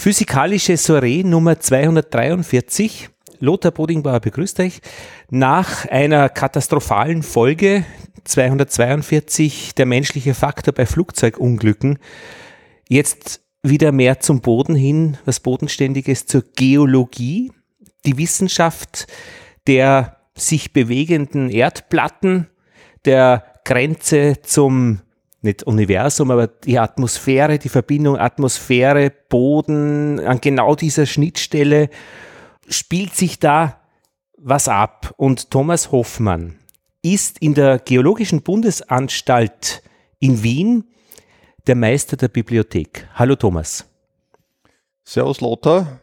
Physikalische Soiree Nummer 243. Lothar Bodingbauer begrüßt euch. Nach einer katastrophalen Folge 242, der menschliche Faktor bei Flugzeugunglücken, jetzt wieder mehr zum Boden hin, was Bodenständiges zur Geologie, die Wissenschaft der sich bewegenden Erdplatten, der Grenze zum nicht Universum, aber die Atmosphäre, die Verbindung Atmosphäre, Boden, an genau dieser Schnittstelle spielt sich da was ab. Und Thomas Hoffmann ist in der Geologischen Bundesanstalt in Wien der Meister der Bibliothek. Hallo Thomas. Servus Lothar,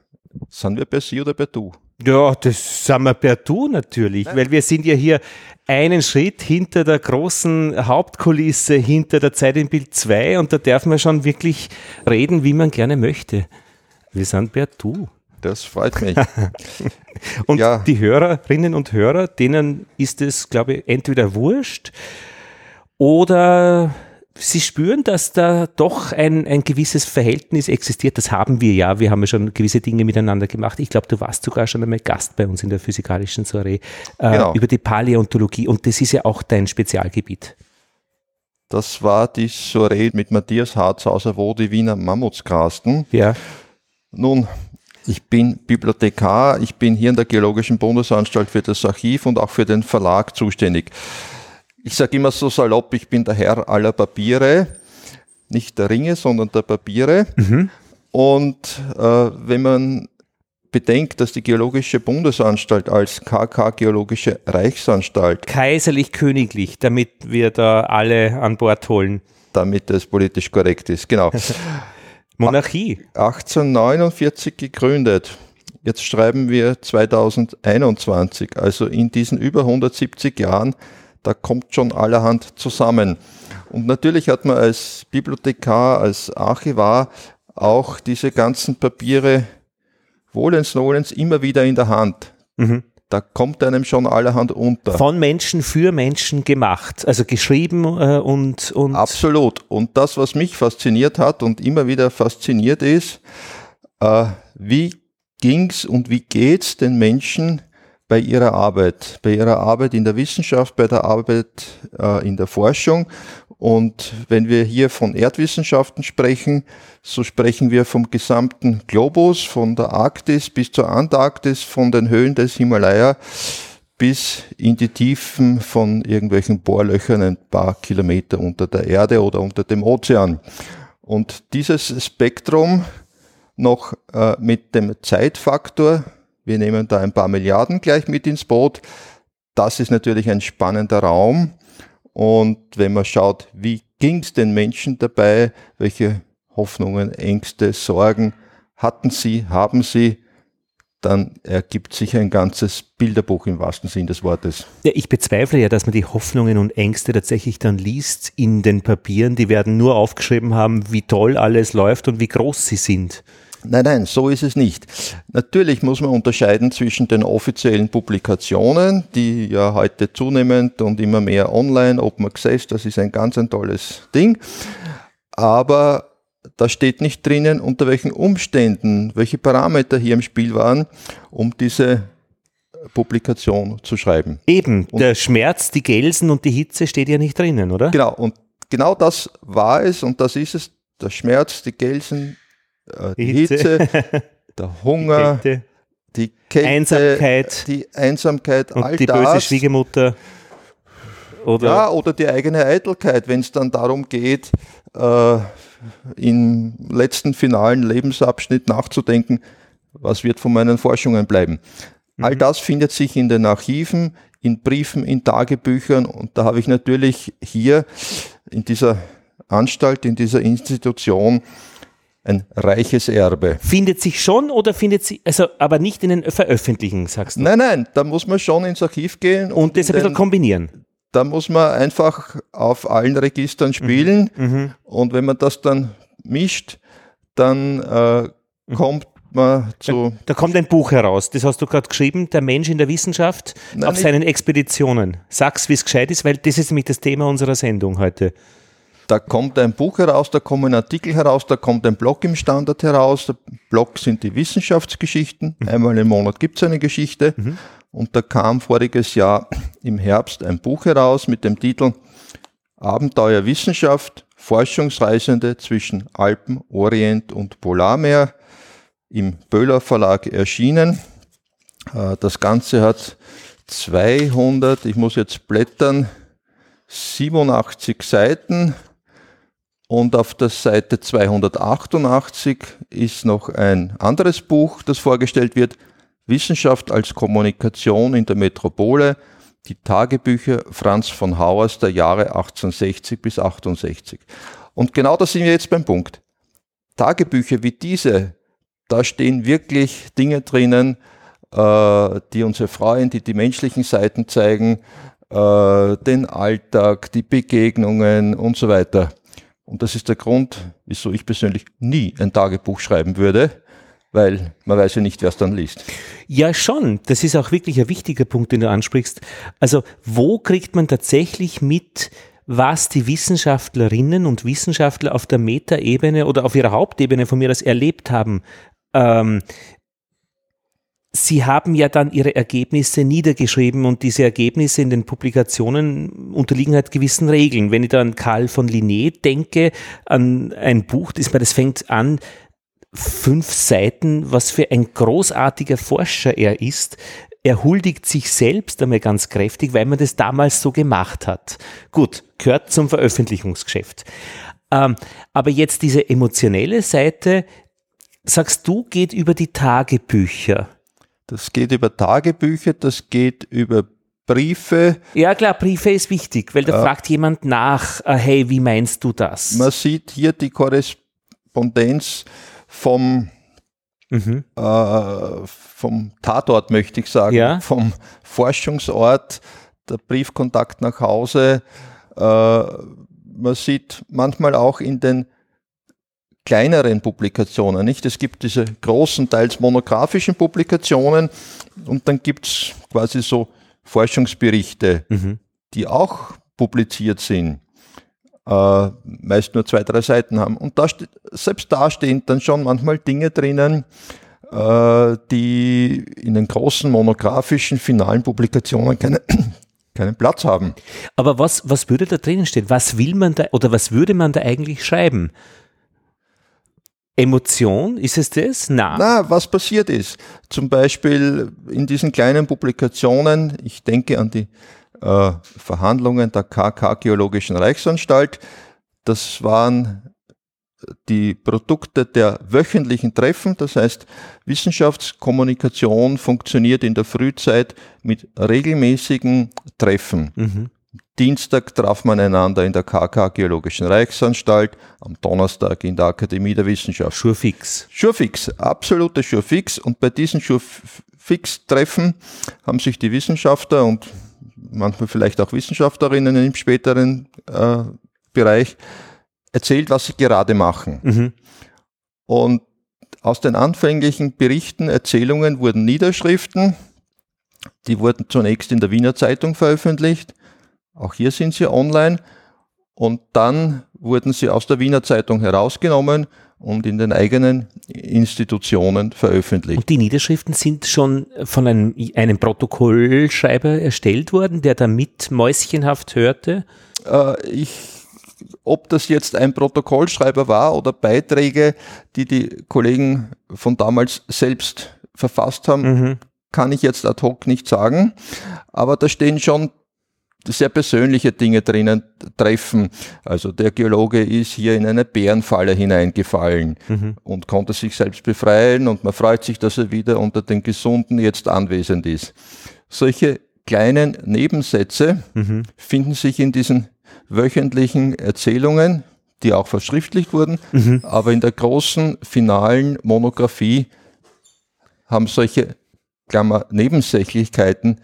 sind wir bei Sie oder bei Du? Ja, das sind wir per Du natürlich, weil wir sind ja hier einen Schritt hinter der großen Hauptkulisse, hinter der Zeit im Bild 2 und da darf man schon wirklich reden, wie man gerne möchte. Wir sind per Du. Das freut mich. und ja. die Hörerinnen und Hörer, denen ist es, glaube ich, entweder wurscht oder Sie spüren, dass da doch ein, ein gewisses Verhältnis existiert. Das haben wir ja. Wir haben ja schon gewisse Dinge miteinander gemacht. Ich glaube, du warst sogar schon einmal Gast bei uns in der physikalischen Soiree äh, genau. über die Paläontologie. Und das ist ja auch dein Spezialgebiet. Das war die Soiree mit Matthias Harzhauser, wo die Wiener Mammuts grasten. Ja. Nun, ich bin Bibliothekar, ich bin hier in der Geologischen Bundesanstalt für das Archiv und auch für den Verlag zuständig. Ich sage immer so salopp, ich bin der Herr aller Papiere, nicht der Ringe, sondern der Papiere. Mhm. Und äh, wenn man bedenkt, dass die Geologische Bundesanstalt als KK Geologische Reichsanstalt kaiserlich-königlich, damit wir da alle an Bord holen. Damit es politisch korrekt ist, genau. Monarchie. 1849 gegründet. Jetzt schreiben wir 2021. Also in diesen über 170 Jahren da kommt schon allerhand zusammen. Und natürlich hat man als Bibliothekar, als Archivar auch diese ganzen Papiere wohlens nolens immer wieder in der Hand. Mhm. Da kommt einem schon allerhand unter. Von Menschen für Menschen gemacht, also geschrieben äh, und, und. Absolut. Und das, was mich fasziniert hat und immer wieder fasziniert ist, äh, wie ging's und wie geht's den Menschen bei ihrer Arbeit, bei ihrer Arbeit in der Wissenschaft, bei der Arbeit äh, in der Forschung. Und wenn wir hier von Erdwissenschaften sprechen, so sprechen wir vom gesamten Globus, von der Arktis bis zur Antarktis, von den Höhen des Himalaya bis in die Tiefen von irgendwelchen Bohrlöchern ein paar Kilometer unter der Erde oder unter dem Ozean. Und dieses Spektrum noch äh, mit dem Zeitfaktor wir nehmen da ein paar Milliarden gleich mit ins Boot. Das ist natürlich ein spannender Raum. Und wenn man schaut, wie ging es den Menschen dabei, welche Hoffnungen, Ängste, Sorgen hatten sie, haben sie, dann ergibt sich ein ganzes Bilderbuch im wahrsten Sinn des Wortes. Ja, ich bezweifle ja, dass man die Hoffnungen und Ängste tatsächlich dann liest in den Papieren. Die werden nur aufgeschrieben haben, wie toll alles läuft und wie groß sie sind. Nein, nein, so ist es nicht. Natürlich muss man unterscheiden zwischen den offiziellen Publikationen, die ja heute zunehmend und immer mehr online, Open Access, das ist ein ganz ein tolles Ding. Aber da steht nicht drinnen, unter welchen Umständen, welche Parameter hier im Spiel waren, um diese Publikation zu schreiben. Eben, und der Schmerz, die Gelsen und die Hitze steht ja nicht drinnen, oder? Genau, und genau das war es und das ist es. Der Schmerz, die Gelsen, äh, die, Hitze, Hitze der Hunger, die, die Kälte, Einsamkeit, die Einsamkeit, und all die das. böse Schwiegermutter. Oder ja, oder die eigene Eitelkeit, wenn es dann darum geht, äh, im letzten finalen Lebensabschnitt nachzudenken, was wird von meinen Forschungen bleiben. Mhm. All das findet sich in den Archiven, in Briefen, in Tagebüchern und da habe ich natürlich hier in dieser Anstalt, in dieser Institution ein reiches Erbe. Findet sich schon oder findet sie, also aber nicht in den Veröffentlichen, sagst du? Nein, nein, da muss man schon ins Archiv gehen. Und, und das ein bisschen kombinieren. Da muss man einfach auf allen Registern spielen mhm. mhm. und wenn man das dann mischt, dann äh, mhm. kommt man zu. Da, da, kommt ein Buch heraus, das hast du gerade geschrieben, Der Mensch in der Wissenschaft Nein, auf seinen Expeditionen. Sag's, wie es gescheit ist, weil das ist nämlich das Thema unserer Sendung heute. Da kommt ein Buch heraus, da kommen Artikel heraus, da kommt ein Blog im Standard heraus, da Block sind die Wissenschaftsgeschichten. Mhm. Einmal im Monat gibt es eine Geschichte. Mhm. Und da kam voriges Jahr im Herbst ein Buch heraus mit dem Titel Abenteuer Wissenschaft, Forschungsreisende zwischen Alpen, Orient und Polarmeer im Böhler Verlag erschienen. Äh, das Ganze hat 200, ich muss jetzt blättern, 87 Seiten und auf der Seite 288 ist noch ein anderes Buch, das vorgestellt wird, Wissenschaft als Kommunikation in der Metropole, die Tagebücher Franz von Hauers der Jahre 1860 bis 68. Und genau da sind wir jetzt beim Punkt. Tagebücher wie diese, da stehen wirklich Dinge drinnen, äh, die uns erfreuen, die die menschlichen Seiten zeigen, äh, den Alltag, die Begegnungen und so weiter. Und das ist der Grund, wieso ich persönlich nie ein Tagebuch schreiben würde, weil man weiß ja nicht, wer es dann liest. Ja, schon. Das ist auch wirklich ein wichtiger Punkt, den du ansprichst. Also, wo kriegt man tatsächlich mit, was die Wissenschaftlerinnen und Wissenschaftler auf der Metaebene oder auf ihrer Hauptebene von mir aus erlebt haben? Ähm, Sie haben ja dann Ihre Ergebnisse niedergeschrieben und diese Ergebnisse in den Publikationen unterliegen halt gewissen Regeln. Wenn ich da an Karl von Linné denke, an ein Buch, das, fängt an, fünf Seiten, was für ein großartiger Forscher er ist. Er huldigt sich selbst einmal ganz kräftig, weil man das damals so gemacht hat. Gut, gehört zum Veröffentlichungsgeschäft. Ähm, aber jetzt diese emotionelle Seite, sagst du, geht über die Tagebücher. Das geht über Tagebücher, das geht über Briefe. Ja klar, Briefe ist wichtig, weil da äh, fragt jemand nach, äh, hey, wie meinst du das? Man sieht hier die Korrespondenz vom, mhm. äh, vom Tatort, möchte ich sagen, ja? vom Forschungsort, der Briefkontakt nach Hause. Äh, man sieht manchmal auch in den kleineren Publikationen. Nicht? Es gibt diese großen, teils monografischen Publikationen und dann gibt es quasi so Forschungsberichte, mhm. die auch publiziert sind, äh, meist nur zwei, drei Seiten haben. Und da selbst da stehen dann schon manchmal Dinge drinnen, äh, die in den großen monografischen finalen Publikationen keine, keinen Platz haben. Aber was, was würde da drinnen stehen? Was will man da oder was würde man da eigentlich schreiben? Emotion, ist es das? Na. Na, was passiert ist. Zum Beispiel in diesen kleinen Publikationen, ich denke an die äh, Verhandlungen der KK Geologischen Reichsanstalt, das waren die Produkte der wöchentlichen Treffen, das heißt Wissenschaftskommunikation funktioniert in der Frühzeit mit regelmäßigen Treffen. Mhm. Dienstag traf man einander in der KK Geologischen Reichsanstalt, am Donnerstag in der Akademie der Wissenschaft. Schurfix. Schurfix, absolute Schurfix. Und bei diesen Schurfix-Treffen haben sich die Wissenschaftler und manchmal vielleicht auch Wissenschaftlerinnen im späteren äh, Bereich erzählt, was sie gerade machen. Mhm. Und aus den anfänglichen Berichten, Erzählungen wurden Niederschriften, die wurden zunächst in der Wiener Zeitung veröffentlicht auch hier sind sie online. Und dann wurden sie aus der Wiener Zeitung herausgenommen und in den eigenen Institutionen veröffentlicht. Und die Niederschriften sind schon von einem, einem Protokollschreiber erstellt worden, der da mit mäuschenhaft hörte? Äh, ich, ob das jetzt ein Protokollschreiber war oder Beiträge, die die Kollegen von damals selbst verfasst haben, mhm. kann ich jetzt ad hoc nicht sagen. Aber da stehen schon sehr persönliche Dinge drinnen treffen. Also der Geologe ist hier in eine Bärenfalle hineingefallen mhm. und konnte sich selbst befreien und man freut sich, dass er wieder unter den Gesunden jetzt anwesend ist. Solche kleinen Nebensätze mhm. finden sich in diesen wöchentlichen Erzählungen, die auch verschriftlicht wurden, mhm. aber in der großen finalen Monographie haben solche Klammer Nebensächlichkeiten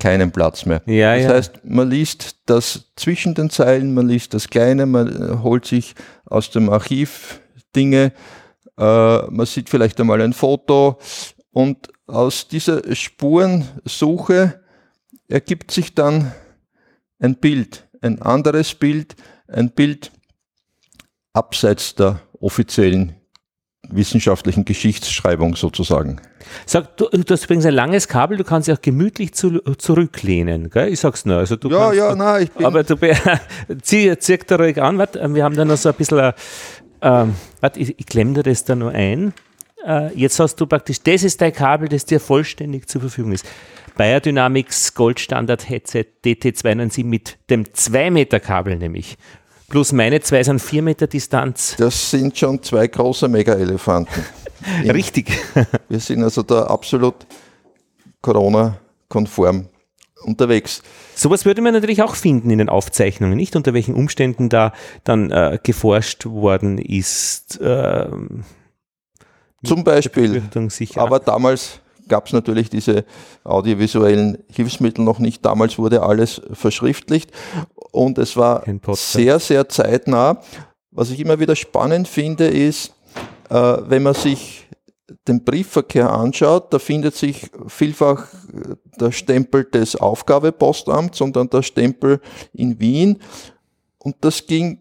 keinen Platz mehr. Ja, das ja. heißt, man liest das zwischen den Zeilen, man liest das Kleine, man holt sich aus dem Archiv Dinge, äh, man sieht vielleicht einmal ein Foto und aus dieser Spurensuche ergibt sich dann ein Bild, ein anderes Bild, ein Bild abseits der offiziellen wissenschaftlichen Geschichtsschreibung sozusagen. Sag, du, du hast übrigens ein langes Kabel, du kannst dich auch gemütlich zu, zurücklehnen, gell? Ich sag's nur. Also du ja, kannst, ja, nein, ich bin. Aber du zieh, zieh da ruhig an, warte, wir haben da noch so ein bisschen, ähm, warte, ich, ich klemme dir das da nur ein. Äh, jetzt hast du praktisch, das ist dein Kabel, das dir vollständig zur Verfügung ist. Biodynamics Goldstandard Headset DT297 mit dem 2 Meter Kabel nämlich. Plus meine zwei sind 4 Meter Distanz. Das sind schon zwei große Mega-Elefanten. Richtig. Wir sind also da absolut Corona-konform unterwegs. Sowas würde man natürlich auch finden in den Aufzeichnungen, nicht unter welchen Umständen da dann äh, geforscht worden ist. Äh, Zum Beispiel. Aber damals gab es natürlich diese audiovisuellen Hilfsmittel noch nicht. Damals wurde alles verschriftlicht und es war sehr, sehr zeitnah. Was ich immer wieder spannend finde, ist, äh, wenn man sich den Briefverkehr anschaut, da findet sich vielfach der Stempel des Aufgabepostamts und dann der Stempel in Wien. Und das ging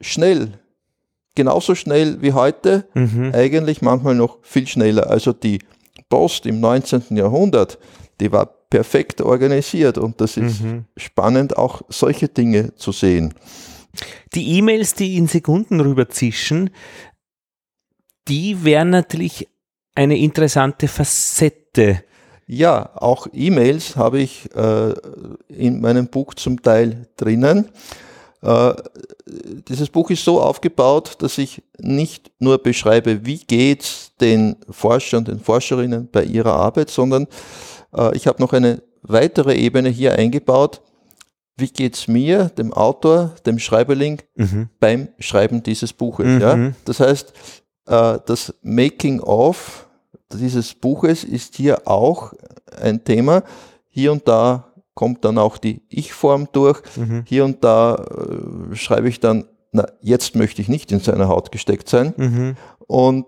schnell. Genauso schnell wie heute, mhm. eigentlich manchmal noch viel schneller. Also die Post im 19. Jahrhundert, die war perfekt organisiert und das ist mhm. spannend, auch solche Dinge zu sehen. Die E-Mails, die in Sekunden rüberzischen, die wären natürlich eine interessante Facette. Ja, auch E-Mails habe ich äh, in meinem Buch zum Teil drinnen. Äh, dieses Buch ist so aufgebaut, dass ich nicht nur beschreibe, wie geht's den Forschern, den Forscherinnen bei ihrer Arbeit, sondern äh, ich habe noch eine weitere Ebene hier eingebaut. Wie geht's mir, dem Autor, dem Schreiberling, mhm. beim Schreiben dieses Buches? Mhm. Ja? Das heißt, äh, das Making of dieses Buches ist hier auch ein Thema. Hier und da kommt dann auch die Ich-Form durch. Mhm. Hier und da äh, schreibe ich dann, na, jetzt möchte ich nicht in seiner Haut gesteckt sein. Mhm. Und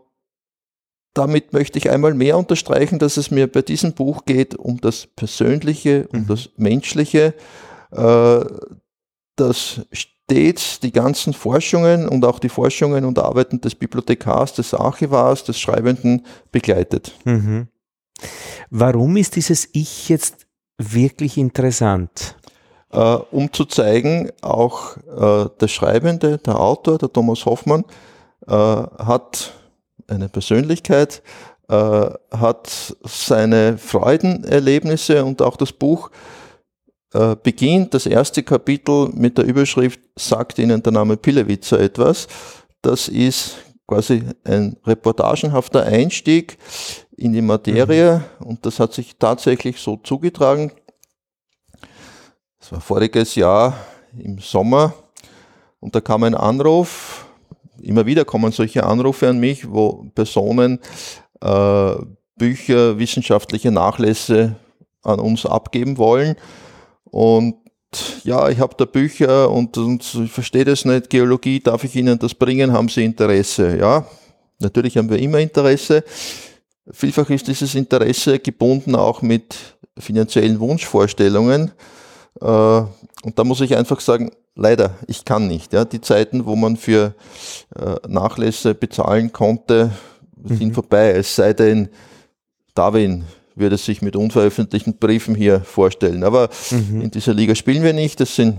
damit möchte ich einmal mehr unterstreichen, dass es mir bei diesem Buch geht um das Persönliche, um mhm. das Menschliche, äh, das stets die ganzen Forschungen und auch die Forschungen und Arbeiten des Bibliothekars, des Archivars, des Schreibenden begleitet. Mhm. Warum ist dieses Ich jetzt wirklich interessant? Äh, um zu zeigen, auch äh, der Schreibende, der Autor, der Thomas Hoffmann, äh, hat eine Persönlichkeit, äh, hat seine Freudenerlebnisse und auch das Buch äh, beginnt, das erste Kapitel mit der Überschrift Sagt Ihnen der Name Pillewitzer etwas. Das ist quasi ein reportagenhafter Einstieg in die Materie mhm. und das hat sich tatsächlich so zugetragen. Es war voriges Jahr im Sommer und da kam ein Anruf. Immer wieder kommen solche Anrufe an mich, wo Personen äh, Bücher, wissenschaftliche Nachlässe an uns abgeben wollen. Und ja, ich habe da Bücher und, und ich verstehe das nicht, Geologie, darf ich Ihnen das bringen? Haben Sie Interesse? Ja, natürlich haben wir immer Interesse. Vielfach ist dieses Interesse gebunden auch mit finanziellen Wunschvorstellungen. Äh, und da muss ich einfach sagen, leider, ich kann nicht. Ja. Die Zeiten, wo man für äh, Nachlässe bezahlen konnte, sind mhm. vorbei. Es sei denn, Darwin würde sich mit unveröffentlichten Briefen hier vorstellen. Aber mhm. in dieser Liga spielen wir nicht. Das sind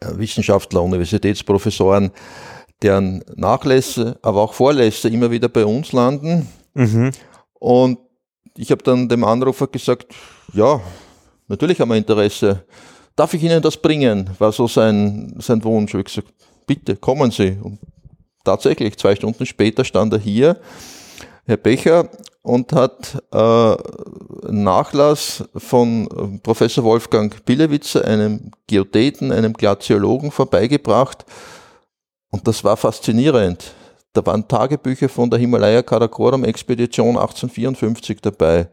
äh, Wissenschaftler, Universitätsprofessoren, deren Nachlässe, aber auch Vorlässe immer wieder bei uns landen. Mhm. Und ich habe dann dem Anrufer gesagt, ja, natürlich haben wir Interesse. Darf ich Ihnen das bringen? War so sein, sein Wunsch. Ich gesagt, bitte, kommen Sie. Und tatsächlich, zwei Stunden später stand er hier, Herr Becher, und hat äh, Nachlass von Professor Wolfgang Billewitzer, einem Geodäten, einem Glaziologen, vorbeigebracht. Und das war faszinierend. Da waren Tagebücher von der Himalaya Karakoram Expedition 1854 dabei.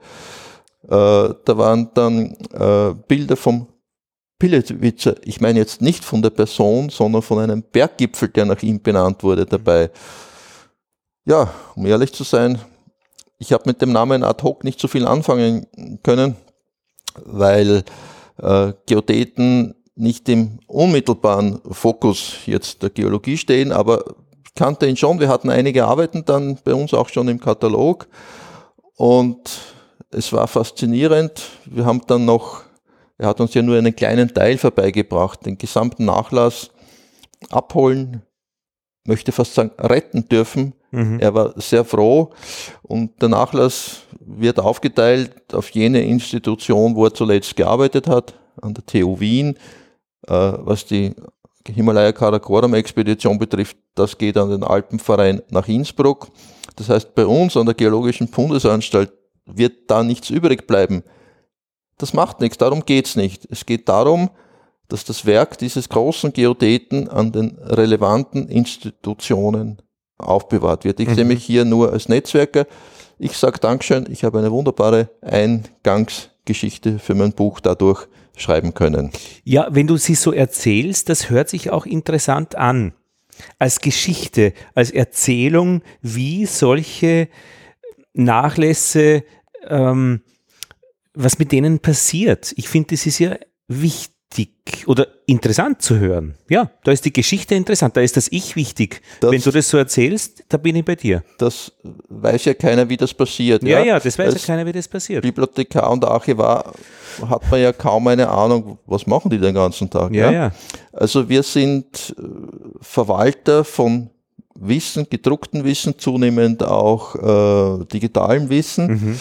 Äh, da waren dann äh, Bilder vom Pillewitzer, ich meine jetzt nicht von der Person, sondern von einem Berggipfel, der nach ihm benannt wurde, dabei. Ja, um ehrlich zu sein, ich habe mit dem Namen ad hoc nicht so viel anfangen können, weil äh, Geodäten nicht im unmittelbaren Fokus jetzt der Geologie stehen, aber kannte ihn schon, wir hatten einige Arbeiten dann bei uns auch schon im Katalog und es war faszinierend. Wir haben dann noch, er hat uns ja nur einen kleinen Teil vorbeigebracht, den gesamten Nachlass abholen, möchte fast sagen, retten dürfen. Mhm. Er war sehr froh und der Nachlass wird aufgeteilt auf jene Institution, wo er zuletzt gearbeitet hat, an der TU Wien, äh, was die Himalaya Karakoram Expedition betrifft, das geht an den Alpenverein nach Innsbruck. Das heißt, bei uns an der Geologischen Bundesanstalt wird da nichts übrig bleiben. Das macht nichts, darum geht's nicht. Es geht darum, dass das Werk dieses großen Geodäten an den relevanten Institutionen aufbewahrt wird. Ich mhm. sehe mich hier nur als Netzwerker. Ich sage Dankeschön, ich habe eine wunderbare Eingangsgeschichte für mein Buch dadurch schreiben können. Ja, wenn du sie so erzählst, das hört sich auch interessant an. Als Geschichte, als Erzählung, wie solche Nachlässe, ähm, was mit denen passiert. Ich finde, das ist ja wichtig oder interessant zu hören. Ja, da ist die Geschichte interessant, da ist das Ich wichtig. Das, Wenn du das so erzählst, da bin ich bei dir. Das weiß ja keiner, wie das passiert. Ja, ja, ja das weiß Als ja keiner, wie das passiert. Bibliothekar und Archivar hat man ja kaum eine Ahnung, was machen die den ganzen Tag. Ja, ja. ja. Also wir sind äh, Verwalter von Wissen, gedruckten Wissen, zunehmend auch äh, digitalem Wissen. Mhm.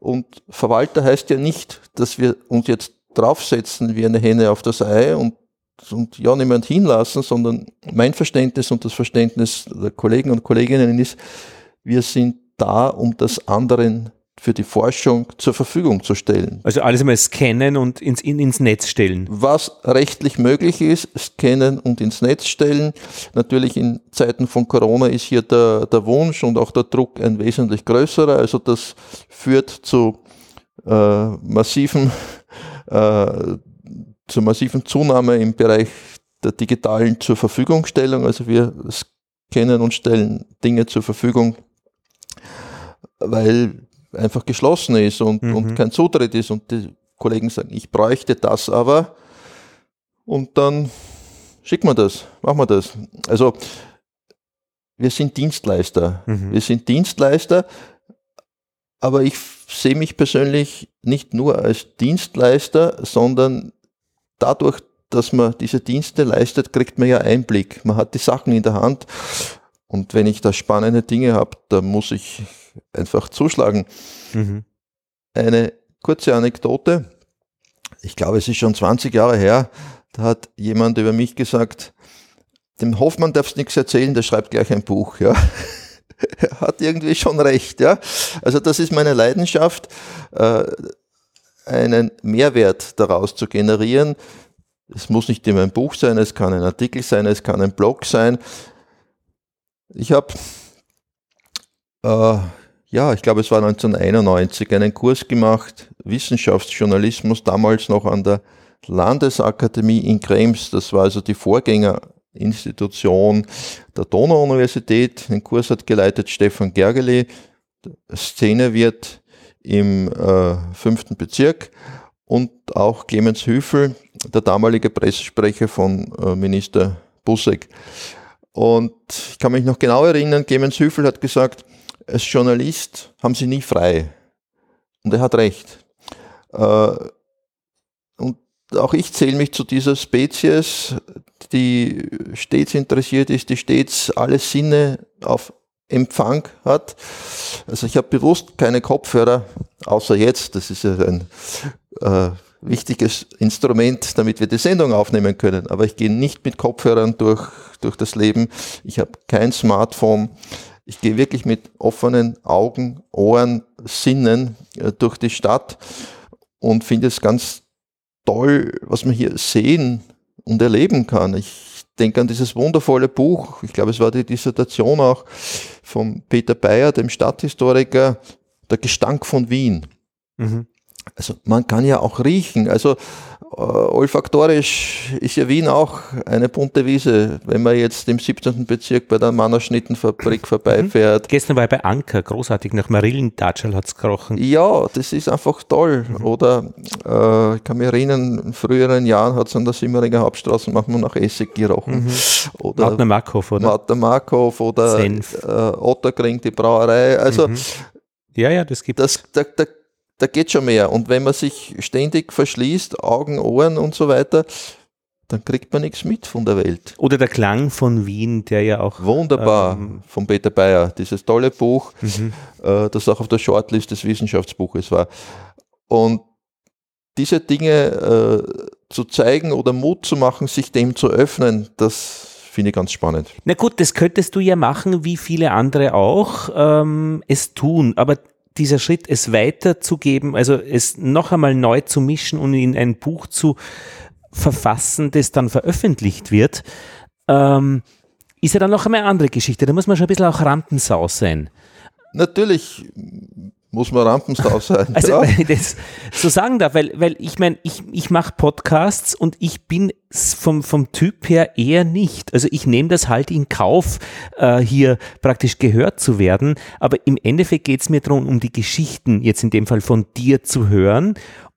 Und Verwalter heißt ja nicht, dass wir uns jetzt draufsetzen wie eine Henne auf das Ei und, und ja niemand hinlassen, sondern mein Verständnis und das Verständnis der Kollegen und Kolleginnen ist, wir sind da, um das anderen für die Forschung zur Verfügung zu stellen. Also alles einmal scannen und ins, in, ins Netz stellen. Was rechtlich möglich ist, scannen und ins Netz stellen. Natürlich in Zeiten von Corona ist hier der, der Wunsch und auch der Druck ein wesentlich größerer. Also das führt zu äh, massiven äh, zur massiven Zunahme im Bereich der digitalen zur Verfügungstellung. Also wir scannen und stellen Dinge zur Verfügung, weil einfach geschlossen ist und, mhm. und kein Zutritt ist. Und die Kollegen sagen, ich bräuchte das aber. Und dann schicken wir das, machen wir das. Also wir sind Dienstleister. Mhm. Wir sind Dienstleister, aber ich sehe mich persönlich nicht nur als Dienstleister, sondern dadurch, dass man diese Dienste leistet, kriegt man ja Einblick. Man hat die Sachen in der Hand. Und wenn ich da spannende Dinge habe, da muss ich einfach zuschlagen. Mhm. Eine kurze Anekdote. Ich glaube, es ist schon 20 Jahre her. Da hat jemand über mich gesagt, dem Hoffmann darfst du nichts erzählen, der schreibt gleich ein Buch. Ja. Er hat irgendwie schon recht. Ja? Also das ist meine Leidenschaft, äh, einen Mehrwert daraus zu generieren. Es muss nicht immer ein Buch sein, es kann ein Artikel sein, es kann ein Blog sein. Ich habe, äh, ja, ich glaube, es war 1991, einen Kurs gemacht, Wissenschaftsjournalismus, damals noch an der Landesakademie in Krems. Das war also die Vorgänger Institution der Donau-Universität. Den Kurs hat geleitet Stefan Gergely. Szene wird im äh, fünften Bezirk und auch Clemens Hüfel, der damalige Pressesprecher von äh, Minister Busseck. Und ich kann mich noch genau erinnern, Clemens Hüfel hat gesagt, als Journalist haben sie nie frei. Und er hat recht. Äh, und auch ich zähle mich zu dieser Spezies, die stets interessiert ist, die stets alle Sinne auf Empfang hat. Also ich habe bewusst keine Kopfhörer, außer jetzt, das ist ja ein äh, wichtiges Instrument, damit wir die Sendung aufnehmen können. Aber ich gehe nicht mit Kopfhörern durch, durch das Leben. Ich habe kein Smartphone. Ich gehe wirklich mit offenen Augen, Ohren, Sinnen äh, durch die Stadt und finde es ganz toll, was wir hier sehen und erleben kann. Ich denke an dieses wundervolle Buch, ich glaube, es war die Dissertation auch von Peter Bayer, dem Stadthistoriker, Der Gestank von Wien. Mhm. Also man kann ja auch riechen. Also olfaktorisch ist ja Wien auch eine bunte Wiese. Wenn man jetzt im 17. Bezirk bei der Mannerschnittenfabrik vorbeifährt. Mhm. Gestern war ich bei Anker, großartig, nach Marillentatschel hat es gerochen. Ja, das ist einfach toll. Mhm. Oder äh, ich kann mich erinnern, in früheren Jahren hat es an der Simmeringer Hauptstraße manchmal nach Essig gerochen. Mhm. Oder Mautner Markhof, oder? Mautner Markhof oder Senf. Äh, Otterkring, die Brauerei. Also mhm. ja, ja, das gibt es. Da, da, da geht schon mehr. Und wenn man sich ständig verschließt, Augen, Ohren und so weiter, dann kriegt man nichts mit von der Welt. Oder der Klang von Wien, der ja auch. Wunderbar, ähm, von Peter Bayer, dieses tolle Buch, mhm. äh, das auch auf der Shortlist des Wissenschaftsbuches war. Und diese Dinge äh, zu zeigen oder Mut zu machen, sich dem zu öffnen, das finde ich ganz spannend. Na gut, das könntest du ja machen, wie viele andere auch ähm, es tun. Aber dieser Schritt, es weiterzugeben, also es noch einmal neu zu mischen und in ein Buch zu verfassen, das dann veröffentlicht wird, ähm, ist ja dann noch einmal eine andere Geschichte. Da muss man schon ein bisschen auch Rampensau sein. Natürlich muss man Rampensau sein. Also, ja. wenn ich das so sagen darf, weil, weil ich meine, ich, ich mache Podcasts und ich bin vom, vom Typ her eher nicht. Also ich nehme das halt in Kauf, äh, hier praktisch gehört zu werden. Aber im Endeffekt geht es mir darum, um die Geschichten jetzt in dem Fall von dir zu hören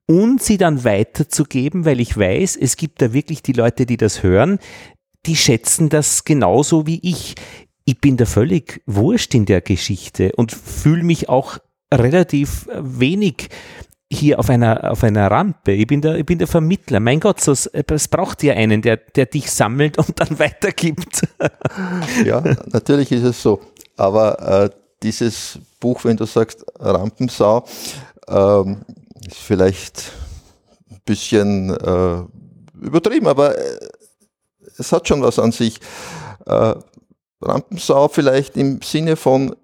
und sie dann weiterzugeben, weil ich weiß, es gibt da wirklich die Leute, die das hören, die schätzen das genauso wie ich. Ich bin da völlig wurscht in der Geschichte und fühle mich auch relativ wenig hier auf einer, auf einer Rampe. Ich bin, der, ich bin der Vermittler. Mein Gott, so, es braucht ja einen, der, der dich sammelt und dann weitergibt. ja, natürlich ist es so. Aber äh, dieses Buch, wenn du sagst Rampensau, ähm, ist vielleicht ein bisschen äh, übertrieben, aber äh, es hat schon was an sich. Äh, Rampensau vielleicht im Sinne von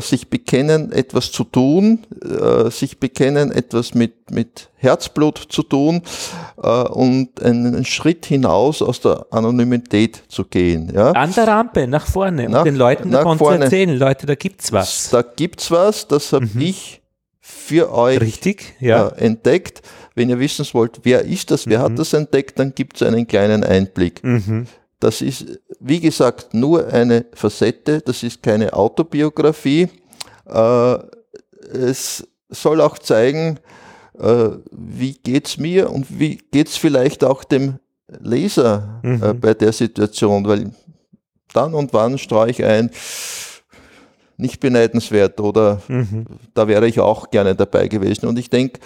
sich bekennen, etwas zu tun, äh, sich bekennen, etwas mit, mit Herzblut zu tun äh, und einen Schritt hinaus aus der Anonymität zu gehen. Ja. An der Rampe, nach vorne, nach, um den Leuten davon zu erzählen, Leute, da gibt's was. Da gibt's was, das habe mhm. ich für euch Richtig, ja. entdeckt. Wenn ihr wissen wollt, wer ist das, wer mhm. hat das entdeckt, dann gibt es einen kleinen Einblick. Mhm. Das ist, wie gesagt, nur eine Facette, das ist keine Autobiografie. Äh, es soll auch zeigen, äh, wie geht's mir und wie geht's vielleicht auch dem Leser äh, mhm. bei der Situation, weil dann und wann streue ich ein, nicht beneidenswert oder mhm. da wäre ich auch gerne dabei gewesen. Und ich denke,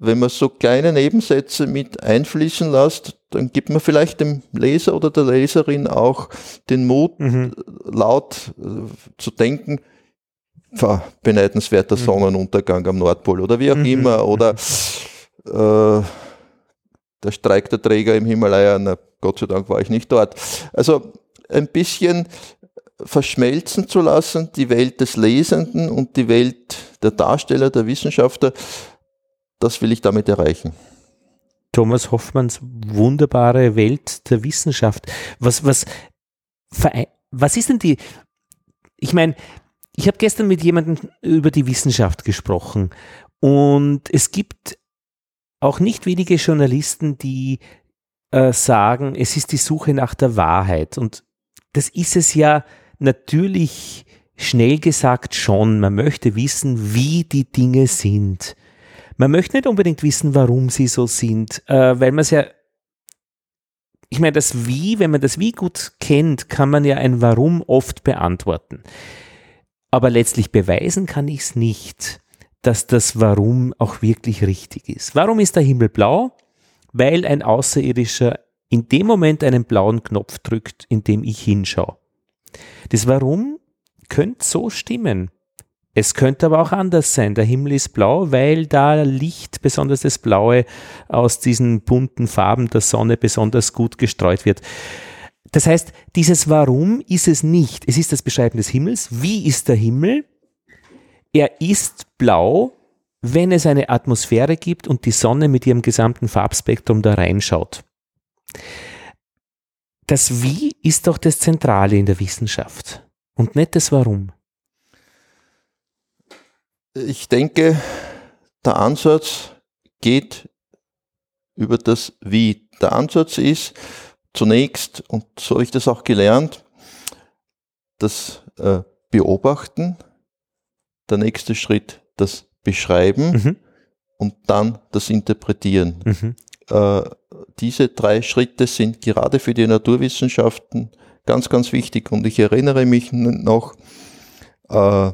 wenn man so kleine Nebensätze mit einfließen lässt, dann gibt man vielleicht dem Leser oder der Leserin auch den Mut, mhm. laut äh, zu denken, beneidenswerter mhm. Sonnenuntergang am Nordpol oder wie auch mhm. immer, oder äh, der Streik der Träger im Himalaya, na, Gott sei Dank war ich nicht dort. Also ein bisschen verschmelzen zu lassen, die Welt des Lesenden und die Welt der Darsteller, der Wissenschaftler, das will ich damit erreichen. Thomas Hoffmanns wunderbare Welt der Wissenschaft. Was, was, was ist denn die, ich meine, ich habe gestern mit jemandem über die Wissenschaft gesprochen und es gibt auch nicht wenige Journalisten, die äh, sagen, es ist die Suche nach der Wahrheit und das ist es ja natürlich schnell gesagt schon. Man möchte wissen, wie die Dinge sind. Man möchte nicht unbedingt wissen, warum sie so sind, äh, weil man es ja ich meine, das Wie, wenn man das Wie gut kennt, kann man ja ein Warum oft beantworten. Aber letztlich beweisen kann ich es nicht, dass das Warum auch wirklich richtig ist. Warum ist der Himmel blau? Weil ein Außerirdischer in dem Moment einen blauen Knopf drückt, in dem ich hinschaue. Das Warum könnte so stimmen. Es könnte aber auch anders sein. Der Himmel ist blau, weil da Licht, besonders das Blaue, aus diesen bunten Farben der Sonne besonders gut gestreut wird. Das heißt, dieses Warum ist es nicht. Es ist das Beschreiben des Himmels. Wie ist der Himmel? Er ist blau, wenn es eine Atmosphäre gibt und die Sonne mit ihrem gesamten Farbspektrum da reinschaut. Das Wie ist doch das Zentrale in der Wissenschaft und nicht das Warum. Ich denke, der Ansatz geht über das Wie. Der Ansatz ist zunächst, und so habe ich das auch gelernt, das äh, Beobachten, der nächste Schritt das Beschreiben mhm. und dann das Interpretieren. Mhm. Äh, diese drei Schritte sind gerade für die Naturwissenschaften ganz, ganz wichtig. Und ich erinnere mich noch äh,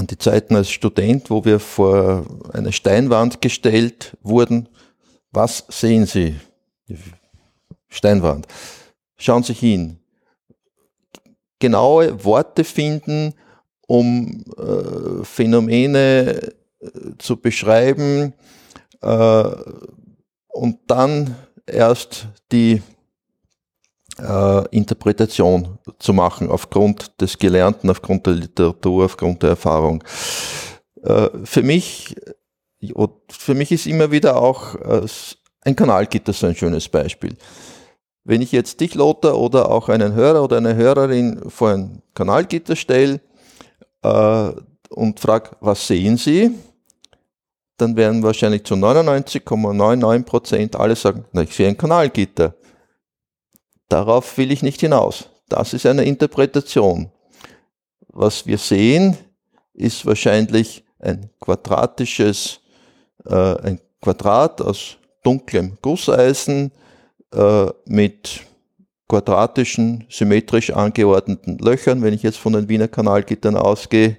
an die Zeiten als Student, wo wir vor eine Steinwand gestellt wurden. Was sehen Sie? Steinwand. Schauen Sie hin. Genaue Worte finden, um äh, Phänomene äh, zu beschreiben äh, und dann erst die äh, Interpretation zu machen aufgrund des Gelernten, aufgrund der Literatur, aufgrund der Erfahrung. Äh, für mich, für mich ist immer wieder auch äh, ein Kanalgitter so ein schönes Beispiel. Wenn ich jetzt dich, Lothar, oder auch einen Hörer oder eine Hörerin vor ein Kanalgitter stelle äh, und frage, was sehen Sie? Dann werden wahrscheinlich zu 99,99 Prozent alle sagen, na, ich sehe ein Kanalgitter. Darauf will ich nicht hinaus. Das ist eine Interpretation. Was wir sehen, ist wahrscheinlich ein quadratisches, äh, ein Quadrat aus dunklem Gusseisen äh, mit quadratischen, symmetrisch angeordneten Löchern, wenn ich jetzt von den Wiener Kanalgittern ausgehe,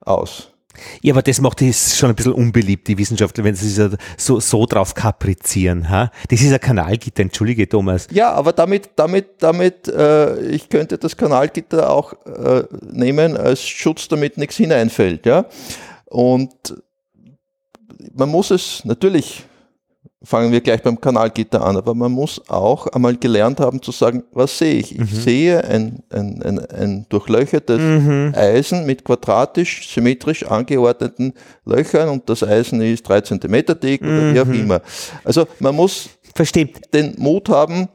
aus. Ja, aber das macht es schon ein bisschen unbeliebt, die Wissenschaftler, wenn sie so, so drauf kaprizieren. Ha? Das ist ein Kanalgitter, entschuldige Thomas. Ja, aber damit, damit, damit, äh, ich könnte das Kanalgitter auch äh, nehmen als Schutz, damit nichts hineinfällt. Ja? Und man muss es natürlich fangen wir gleich beim Kanalgitter an, aber man muss auch einmal gelernt haben zu sagen, was sehe ich? Ich mhm. sehe ein, ein, ein, ein durchlöchertes mhm. Eisen mit quadratisch, symmetrisch angeordneten Löchern und das Eisen ist drei Zentimeter dick mhm. oder wie auch mhm. immer. Also man muss Versteht. den Mut haben,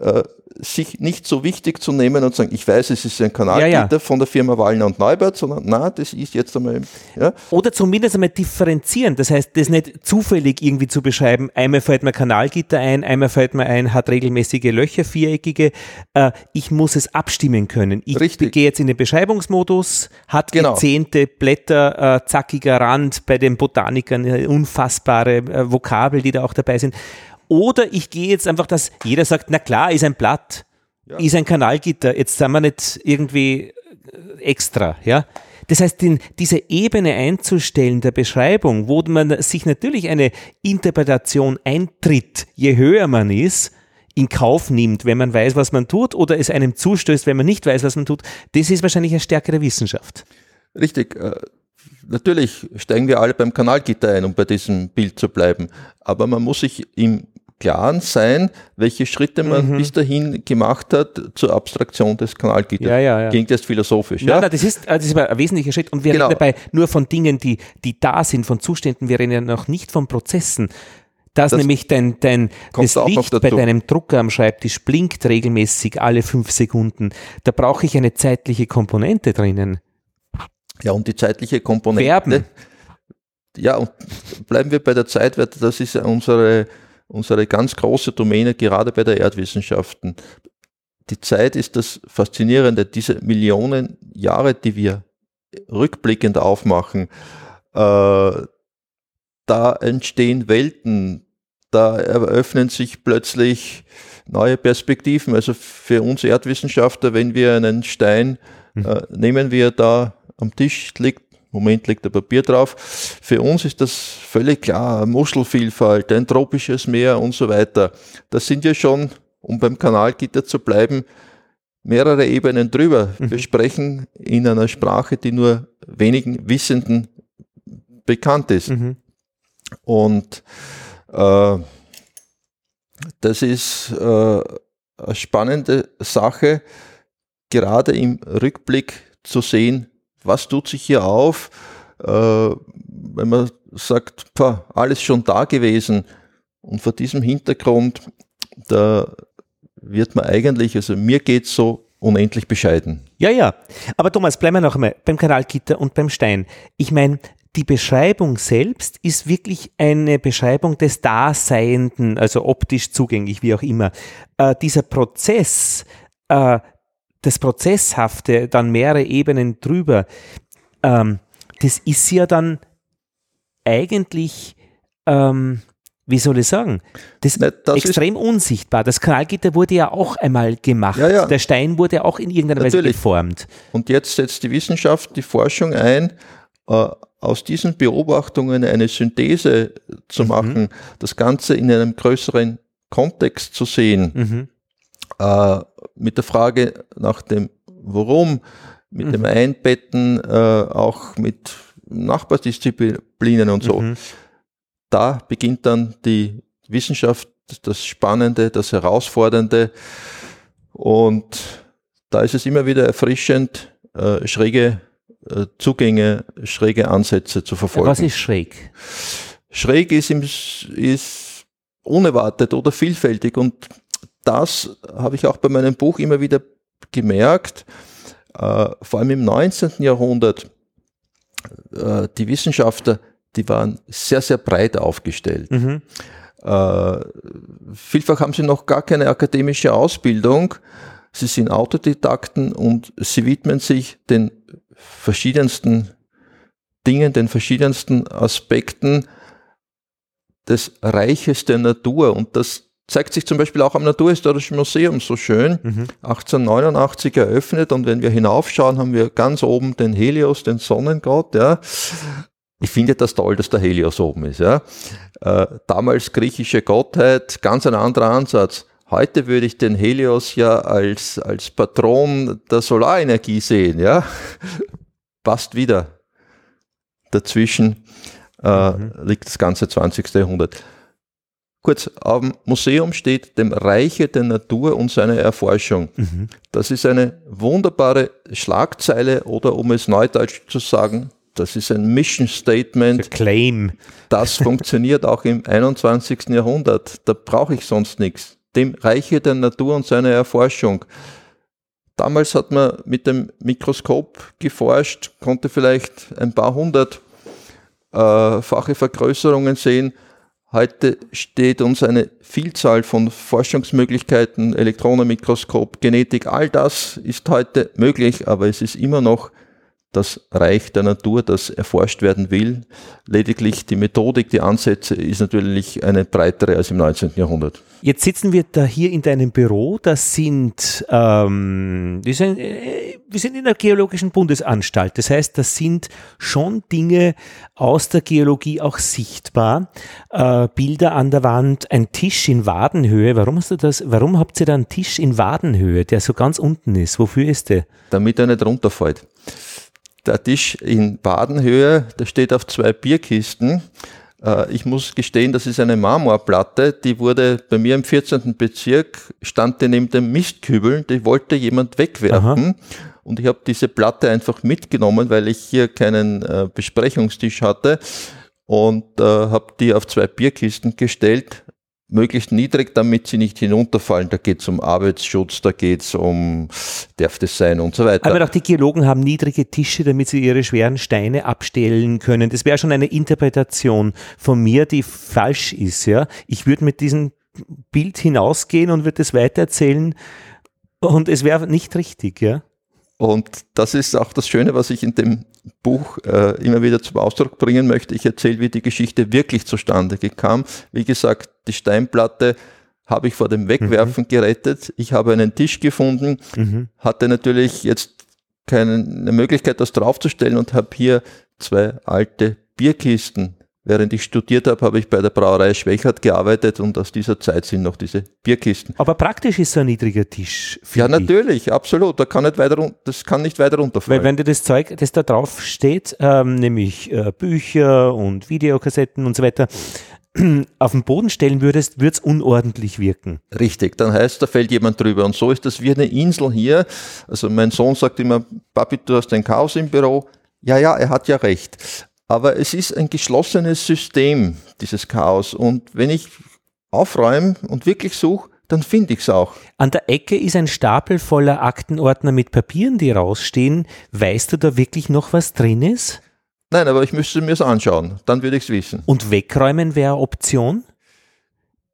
äh, sich nicht so wichtig zu nehmen und sagen, ich weiß, es ist ein Kanalgitter ja, ja. von der Firma Wallner und Neubert, sondern na, das ist jetzt einmal. Ja. Oder zumindest einmal differenzieren. Das heißt, das nicht zufällig irgendwie zu beschreiben. Einmal fällt mir Kanalgitter ein, einmal fällt mir ein, hat regelmäßige Löcher, viereckige. Äh, ich muss es abstimmen können. Ich Richtig. gehe jetzt in den Beschreibungsmodus, hat genau. gezehnte Blätter, äh, zackiger Rand bei den Botanikern, äh, unfassbare äh, Vokabel, die da auch dabei sind. Oder ich gehe jetzt einfach, dass jeder sagt, na klar, ist ein Blatt, ja. ist ein Kanalgitter, jetzt sind wir nicht irgendwie äh, extra, ja. Das heißt, den, diese Ebene einzustellen der Beschreibung, wo man sich natürlich eine Interpretation eintritt, je höher man ist, in Kauf nimmt, wenn man weiß, was man tut, oder es einem zustößt, wenn man nicht weiß, was man tut, das ist wahrscheinlich eine stärkere Wissenschaft. Richtig. Äh, natürlich steigen wir alle beim Kanalgitter ein, um bei diesem Bild zu bleiben. Aber man muss sich im Klaren sein, welche Schritte man mhm. bis dahin gemacht hat zur Abstraktion des Kanalgitters. Ja, ja, ja. Klingt jetzt philosophisch. Ja, ja? Nein, das, ist, das ist ein wesentlicher Schritt. Und wir genau. reden dabei nur von Dingen, die, die da sind, von Zuständen. Wir reden ja noch nicht von Prozessen. Dass das nämlich dein, dein, das Licht bei deinem Drucker am Schreibtisch blinkt regelmäßig alle fünf Sekunden. Da brauche ich eine zeitliche Komponente drinnen. Ja, und die zeitliche Komponente. Verben. Ja, und bleiben wir bei der Zeit, weil das ist unsere unsere ganz große Domäne, gerade bei der Erdwissenschaften. Die Zeit ist das Faszinierende, diese Millionen Jahre, die wir rückblickend aufmachen, äh, da entstehen Welten, da eröffnen sich plötzlich neue Perspektiven. Also für uns Erdwissenschaftler, wenn wir einen Stein hm. äh, nehmen, wie er da am Tisch liegt, Moment liegt der Papier drauf. Für uns ist das völlig klar. Muschelvielfalt, ein tropisches Meer und so weiter. Das sind ja schon, um beim Kanalgitter zu bleiben, mehrere Ebenen drüber. Mhm. Wir sprechen in einer Sprache, die nur wenigen Wissenden bekannt ist. Mhm. Und äh, das ist äh, eine spannende Sache, gerade im Rückblick zu sehen, was tut sich hier auf, äh, wenn man sagt, pah, alles schon da gewesen. Und vor diesem Hintergrund, da wird man eigentlich, also mir geht es so unendlich bescheiden. Ja, ja. Aber Thomas, bleiben wir noch einmal beim Kanalgitter und beim Stein. Ich meine, die Beschreibung selbst ist wirklich eine Beschreibung des Daseienden, also optisch zugänglich, wie auch immer. Äh, dieser Prozess, äh, das Prozesshafte, dann mehrere Ebenen drüber, ähm, das ist ja dann eigentlich, ähm, wie soll ich sagen, das, Ne, das extrem unsichtbar. Das Kanalgitter wurde ja auch einmal gemacht. Ja, ja. Der Stein wurde auch in irgendeiner Weise Natürlich. geformt. Und jetzt setzt die Wissenschaft, die Forschung ein, äh, aus diesen Beobachtungen eine Synthese zu Mhm. machen, das Ganze in einem größeren Kontext zu sehen, Mhm. äh, mit der Frage nach dem Warum, mit Mhm. dem Einbetten, äh, auch mit Nachbardisziplinen und so. Mhm. Da beginnt dann die Wissenschaft, das Spannende, das Herausfordernde. Und da ist es immer wieder erfrischend, äh, schräge äh, Zugänge, schräge Ansätze zu verfolgen. Was ist schräg? Schräg ist, im, ist unerwartet oder vielfältig und das habe ich auch bei meinem Buch immer wieder gemerkt, äh, vor allem im 19. Jahrhundert, äh, die Wissenschaftler, die waren sehr, sehr breit aufgestellt. Mhm. Äh, vielfach haben sie noch gar keine akademische Ausbildung. Sie sind Autodidakten und sie widmen sich den verschiedensten Dingen, den verschiedensten Aspekten des Reiches der Natur. Und das zeigt sich zum Beispiel auch am Naturhistorischen Museum so schön. Mhm. 1889 eröffnet und wenn wir hinaufschauen, haben wir ganz oben den Helios, den Sonnengott. Ja. Ich finde das toll, dass der Helios oben ist. Ja. Äh, damals griechische Gottheit, ganz ein anderer Ansatz. Heute würde ich den Helios ja als, als Patron der Solarenergie sehen. Ja. Passt wieder. Dazwischen äh, liegt das ganze 20. Jahrhundert. Kurz, am Museum steht dem Reiche der Natur und seine Erforschung. Mhm. Das ist eine wunderbare Schlagzeile oder um es neudeutsch zu sagen, das ist ein Mission Statement. Claim. Das funktioniert auch im 21. Jahrhundert. Da brauche ich sonst nichts. Dem Reiche der Natur und seine Erforschung. Damals hat man mit dem Mikroskop geforscht, konnte vielleicht ein paar hundert äh, fache Vergrößerungen sehen. Heute steht uns eine Vielzahl von Forschungsmöglichkeiten, Elektronenmikroskop, Genetik, all das ist heute möglich, aber es ist immer noch das Reich der Natur, das erforscht werden will. Lediglich die Methodik, die Ansätze ist natürlich eine breitere als im 19. Jahrhundert. Jetzt sitzen wir da hier in deinem Büro. Das sind, ähm, wir, sind äh, wir sind in der Geologischen Bundesanstalt. Das heißt, das sind schon Dinge aus der Geologie auch sichtbar. Äh, Bilder an der Wand, ein Tisch in Wadenhöhe. Warum hast du das? Warum habt ihr da einen Tisch in Wadenhöhe, der so ganz unten ist? Wofür ist der? Damit er nicht runterfällt. Der Tisch in Badenhöhe, der steht auf zwei Bierkisten. Äh, Ich muss gestehen, das ist eine Marmorplatte, die wurde bei mir im 14. Bezirk, stand die neben dem Mistkübel, die wollte jemand wegwerfen. Und ich habe diese Platte einfach mitgenommen, weil ich hier keinen äh, Besprechungstisch hatte und äh, habe die auf zwei Bierkisten gestellt, möglichst niedrig, damit sie nicht hinunterfallen. Da geht es um Arbeitsschutz, da geht es um, darf das sein und so weiter. Aber auch die Geologen haben niedrige Tische, damit sie ihre schweren Steine abstellen können. Das wäre schon eine Interpretation von mir, die falsch ist. Ja, ich würde mit diesem Bild hinausgehen und würde das weitererzählen und es wäre nicht richtig. Ja. Und das ist auch das Schöne, was ich in dem Buch äh, immer wieder zum Ausdruck bringen möchte. Ich erzähle, wie die Geschichte wirklich zustande kam. Wie gesagt, die Steinplatte habe ich vor dem Wegwerfen gerettet. Ich habe einen Tisch gefunden, Mhm. hatte natürlich jetzt keine Möglichkeit, das draufzustellen und habe hier zwei alte Bierkisten. Während ich studiert habe, habe ich bei der Brauerei Schwächert gearbeitet und aus dieser Zeit sind noch diese Bierkisten. Aber praktisch ist so ein niedriger Tisch. für Ja, natürlich, absolut. Da kann nicht weiter, das kann nicht weiter runterfallen. Weil wenn dir das Zeug, das da drauf steht, ähm, nämlich äh, Bücher und Videokassetten und so weiter, auf den Boden stellen würdest, würde es unordentlich wirken. Richtig, dann heißt, da fällt jemand drüber. Und so ist das wie eine Insel hier. Also mein Sohn sagt immer, Papi, du hast ein Chaos im Büro. Ja, ja, er hat ja recht. Aber es ist ein geschlossenes System, dieses Chaos. Und wenn ich aufräume und wirklich suche, dann finde ich es auch. An der Ecke ist ein Stapel voller Aktenordner mit Papieren, die rausstehen. Weißt du da wirklich noch, was drin ist? Nein, aber ich müsste mir es anschauen, dann würde ich es wissen. Und wegräumen wäre Option?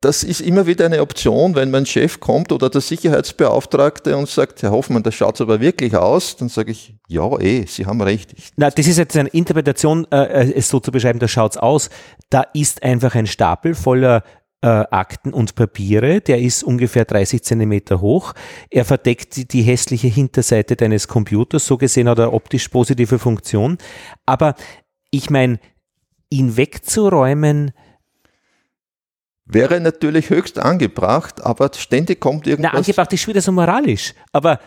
Das ist immer wieder eine Option, wenn mein Chef kommt oder der Sicherheitsbeauftragte und sagt, Herr Hoffmann, das schaut aber wirklich aus, dann sage ich, ja, eh, Sie haben recht. Ich Na, das ist jetzt eine Interpretation, äh, es so zu beschreiben, da schaut's aus. Da ist einfach ein Stapel voller äh, Akten und Papiere, der ist ungefähr 30 Zentimeter hoch. Er verdeckt die, die hässliche Hinterseite deines Computers, so gesehen hat er optisch positive Funktion. Aber ich meine, ihn wegzuräumen, Wäre natürlich höchst angebracht, aber ständig kommt na, irgendwas. angebracht ist wieder so moralisch, aber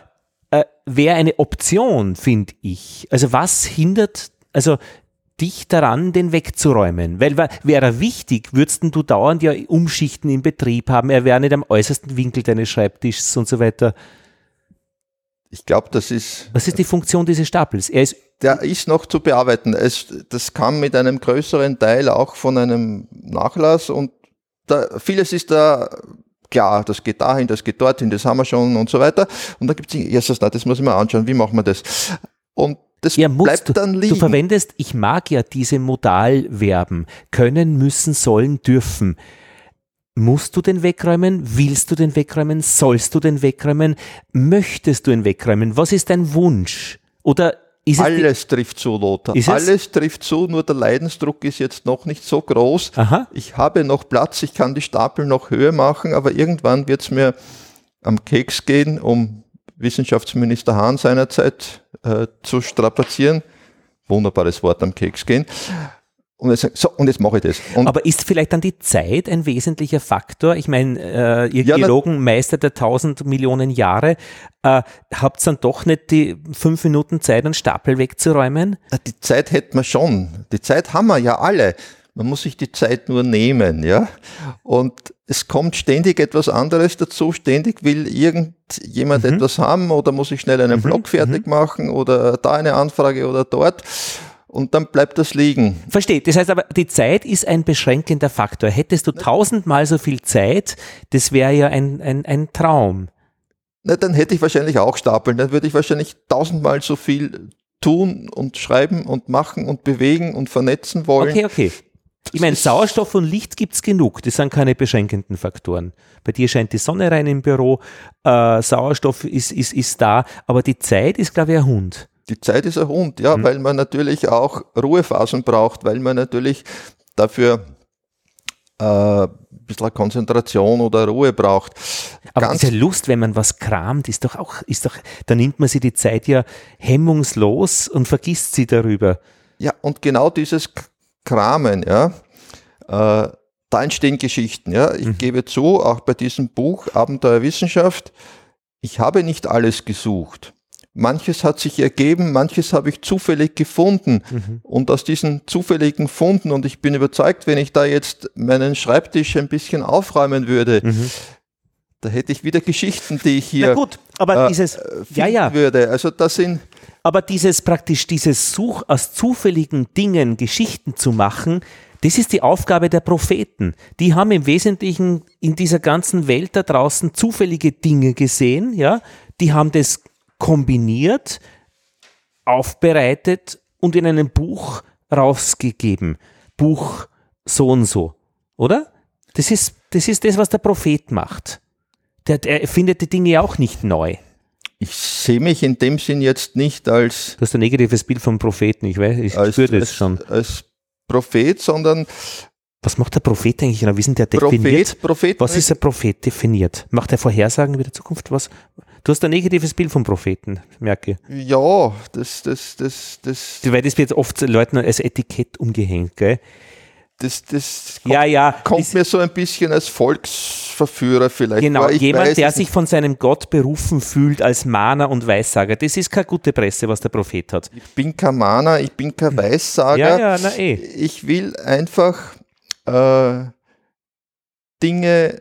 äh, wäre eine Option, finde ich. Also was hindert, also dich daran, den wegzuräumen? Weil wäre er wichtig, würdest du dauernd ja Umschichten im Betrieb haben, er wäre nicht am äußersten Winkel deines Schreibtischs und so weiter. ich glaube, das ist, Was ist die Funktion dieses Stapels? Er ist, der ist noch zu bearbeiten. Es, das kam mit einem größeren Teil auch von einem Nachlass und da, vieles ist da klar, das geht dahin, das geht dorthin, das haben wir schon und so weiter. Und da gibt es, na, das muss ich mal anschauen, wie machen wir das? Und das ja, musst bleibt du, dann du liegen. verwendest, ich mag ja diese Modalverben, können, müssen, sollen, dürfen. Musst du den wegräumen? Willst du den wegräumen? Sollst du den wegräumen? Möchtest du ihn wegräumen? Was ist dein Wunsch? Oder ist Alles trifft zu, Lothar. Alles trifft zu, nur der Leidensdruck ist jetzt noch nicht so groß. Aha. Ich habe noch Platz, ich kann die Stapel noch höher machen, aber irgendwann wird es mir am Keks gehen, um Wissenschaftsminister Hahn seinerzeit äh, zu strapazieren. Wunderbares Wort am Keks gehen. Und jetzt, so, und jetzt mache ich das. Und Aber ist vielleicht dann die Zeit ein wesentlicher Faktor? Ich meine, äh, ihr Ja, Geologen, Meister der tausend Millionen Jahre, äh, habt dann doch nicht die fünf Minuten Zeit, einen Stapel wegzuräumen? die Zeit hätten wir schon. Die Zeit haben wir ja alle. Man muss sich die Zeit nur nehmen, ja. Und es kommt ständig etwas anderes dazu. Ständig will irgendjemand Mhm. etwas haben oder muss ich schnell einen Blog fertig machen oder da eine Anfrage oder dort. Und dann bleibt das liegen. Verstehe. Das heißt aber, die Zeit ist ein beschränkender Faktor. Hättest du tausendmal so viel Zeit, das wäre ja ein, ein, ein Traum. Na, dann hätte ich wahrscheinlich auch Stapeln. Dann würde ich wahrscheinlich tausendmal so viel tun und schreiben und machen und bewegen und vernetzen wollen. Okay, okay. Ich meine, Sauerstoff und Licht gibt's genug. Das sind keine beschränkenden Faktoren. Bei dir scheint die Sonne rein im Büro, äh, Sauerstoff ist, ist, ist da, aber die Zeit ist, glaube ich, ein Hund. Die Zeit ist ein Hund, ja, weil man natürlich auch Ruhephasen braucht, weil man natürlich dafür äh, ein bisschen Konzentration oder Ruhe braucht. Aber Ganz- diese Lust, wenn man was kramt, ist doch auch, ist doch, da nimmt man sich die Zeit ja hemmungslos und vergisst sie darüber. Ja, und genau dieses Kramen, ja, äh, da entstehen Geschichten, ja. Ich gebe zu, auch bei diesem Buch Abenteuerwissenschaft, ich habe nicht alles gesucht. Manches hat sich ergeben, manches habe ich zufällig gefunden. Und aus diesen zufälligen Funden, und ich bin überzeugt, wenn ich da jetzt meinen Schreibtisch ein bisschen aufräumen würde, da hätte ich wieder Geschichten, die ich hier Na gut, aber äh, dieses, finden ja, ja, würde. Also das sind aber dieses praktisch, dieses Such aus zufälligen Dingen Geschichten zu machen, das ist die Aufgabe der Propheten. Die haben im Wesentlichen in dieser ganzen Welt da draußen zufällige Dinge gesehen, ja, die haben das kombiniert, aufbereitet und in einem Buch rausgegeben. Buch so und so, oder? Das ist, das ist das, was der Prophet macht. Der, der findet die Dinge auch nicht neu. Ich sehe mich in dem Sinn jetzt nicht als, Du hast ein negatives Bild vom Propheten, ich weiß, ich als, spüre das als, schon. als Prophet, sondern Was macht der Prophet eigentlich genau? Wie sind der definiert? Prophet, Prophet Was ist ein Prophet definiert? Macht er Vorhersagen über die Zukunft? Was? Du hast ein negatives Bild vom Propheten, merke. ja, das, das, das, das, Weil das wird oft Leuten als Etikett umgehängt, gell? Das, das kommt, Ja, ja. kommt ist- mir so ein bisschen als Volksverführer vielleicht Genau, jemand, weiß der sich von seinem Gott berufen fühlt als Mahner und Weissager. Das ist keine gute Presse, was der Prophet hat. Ich bin kein Mahner, ich bin kein Weissager. Ja, ja, na eh. Ich will einfach äh, Dinge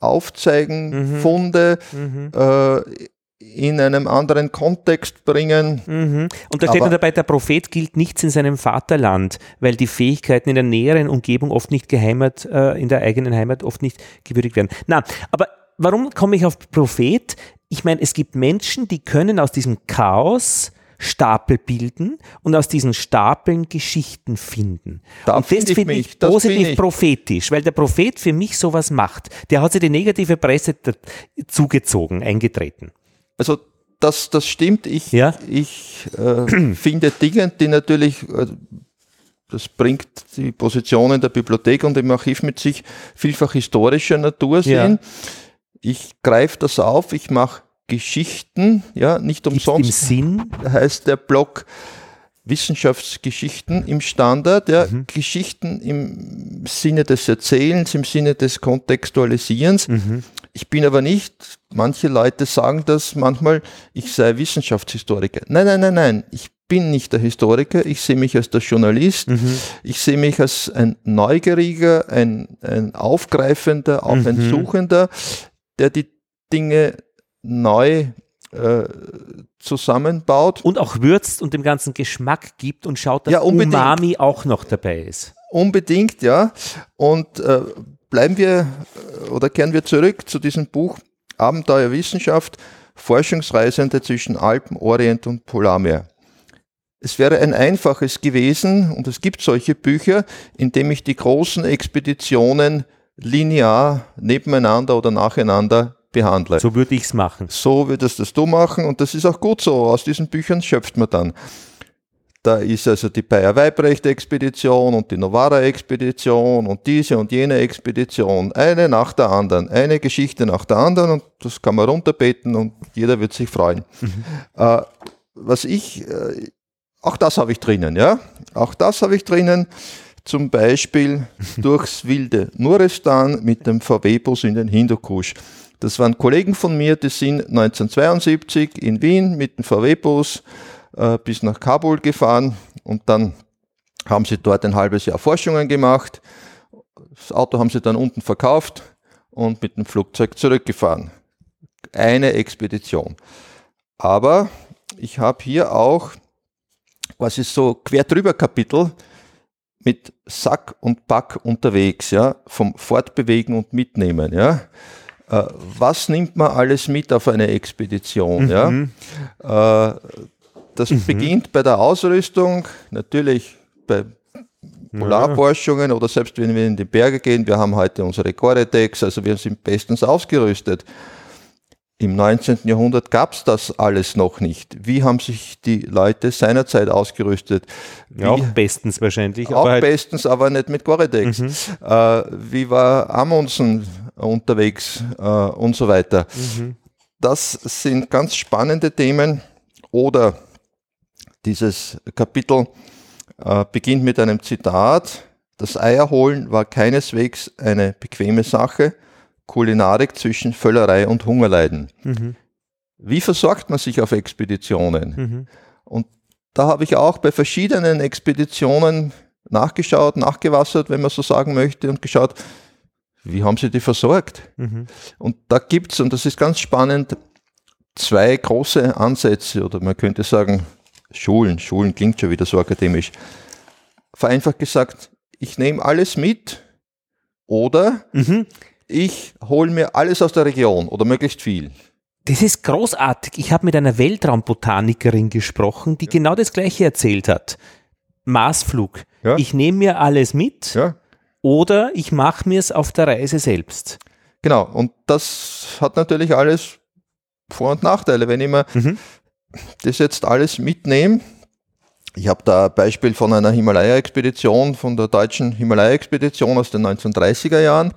aufzeigen, Mhm. Funde Mhm. äh, in einem anderen Kontext bringen. Mhm. Und da steht nur dabei, der Prophet gilt nichts in seinem Vaterland, weil die Fähigkeiten in der näheren Umgebung oft nicht geheimat, äh, in der eigenen Heimat oft nicht gewürdigt werden. Na, aber warum komme ich auf Prophet? Ich meine, es gibt Menschen, die können aus diesem Chaos Stapel bilden und aus diesen Stapeln Geschichten finden. Da und das find ich finde ich das positiv ich. prophetisch, weil der Prophet für mich sowas macht. Der hat sich die negative Presse zugezogen, eingetreten. Also das, das stimmt. Ich, Ja. ich äh, finde Dinge, die natürlich, äh, das bringt die Positionen der Bibliothek und im Archiv mit sich, vielfach historischer Natur Ja. sind. Ich greife das auf, ich mache Geschichten, ja, nicht Gibt's im umsonst Sinn, heißt der Blog Wissenschaftsgeschichten im Standard, ja, Mhm. Geschichten im Sinne des Erzählens, im Sinne des Kontextualisierens. Mhm. Ich bin aber nicht, manche Leute sagen das manchmal, ich sei Wissenschaftshistoriker. Nein, nein, nein, nein, ich bin nicht der Historiker, ich sehe mich als der Journalist, Mhm. ich sehe mich als ein Neugieriger, ein, ein Aufgreifender, auch ein Mhm. Suchender, der die Dinge neu äh, zusammenbaut. und auch würzt und dem ganzen Geschmack gibt und schaut, dass Ja, unbedingt. Umami auch noch dabei ist. Unbedingt, ja. Und äh, bleiben wir äh, oder kehren wir zurück zu diesem Buch Abenteuerwissenschaft, Forschungsreisende zwischen Alpen, Orient und Polarmeer. Es wäre ein einfaches gewesen, und es gibt solche Bücher, in dem ich die großen Expeditionen linear nebeneinander oder nacheinander behandle. So würde ich es machen. So würdest das du machen und das ist auch gut so. Aus diesen Büchern schöpft man dann. Da ist also die Bayer-Weibrecht-Expedition und die Novara-Expedition und diese und jene Expedition. Eine nach der anderen. Eine Geschichte nach der anderen und das kann man runterbeten und jeder wird sich freuen. Äh, was ich, äh, auch das habe ich drinnen, ja. Auch das habe ich drinnen. Zum Beispiel durchs wilde Nuristan mit dem VW-Bus in den Hindukusch. Das waren Kollegen von mir, die sind 1972 in Wien mit dem VW-Bus äh, bis nach Kabul gefahren und dann haben sie dort ein halbes Jahr Forschungen gemacht. Das Auto haben sie dann unten verkauft und mit dem Flugzeug zurückgefahren. Eine Expedition. Aber ich habe hier auch quasi so quer drüber Kapitel mit Sack und Pack unterwegs, ja, vom Fortbewegen und Mitnehmen, ja. Äh, was nimmt man alles mit auf eine Expedition, ja? Äh, das beginnt bei der Ausrüstung, natürlich bei Polarforschungen oder selbst wenn wir in die Berge gehen, wir haben heute unsere Gore-Tex, also wir sind bestens ausgerüstet. Im 19. Jahrhundert gab es das alles noch nicht. Wie haben sich die Leute seinerzeit ausgerüstet? Wie, Ja, auch bestens wahrscheinlich. auch aber halt, bestens, aber nicht mit Gore-Tex. Äh, wie war Amundsen unterwegs äh, und so weiter. Das sind ganz spannende Themen. Oder dieses Kapitel äh, beginnt mit einem Zitat. Das Eierholen war keineswegs eine bequeme Sache. Kulinarik zwischen Völlerei und Hungerleiden. Mhm. Wie versorgt man sich auf Expeditionen? Mhm. Und da habe ich auch bei verschiedenen Expeditionen nachgeschaut, nachgewassert, wenn man so sagen möchte, und geschaut, wie haben sie die versorgt? Mhm. Und da gibt es, und das ist ganz spannend, zwei große Ansätze, oder man könnte sagen, Schulen. Schulen klingt schon wieder so akademisch. Vereinfacht gesagt, ich nehme alles mit oder Mhm. ich hole mir alles aus der Region oder möglichst viel. Das ist großartig. Ich habe mit einer Weltraumbotanikerin gesprochen, die genau das Gleiche erzählt hat. Maßflug. Ja. Ich nehme mir alles mit Ja, oder ich mache mir es auf der Reise selbst. Genau, und das hat natürlich alles Vor- und Nachteile. Wenn ich mir Mhm. Das jetzt alles mitnehme, ich habe da ein Beispiel von einer Himalaya-Expedition, von der deutschen Himalaya-Expedition aus den 1930er Jahren.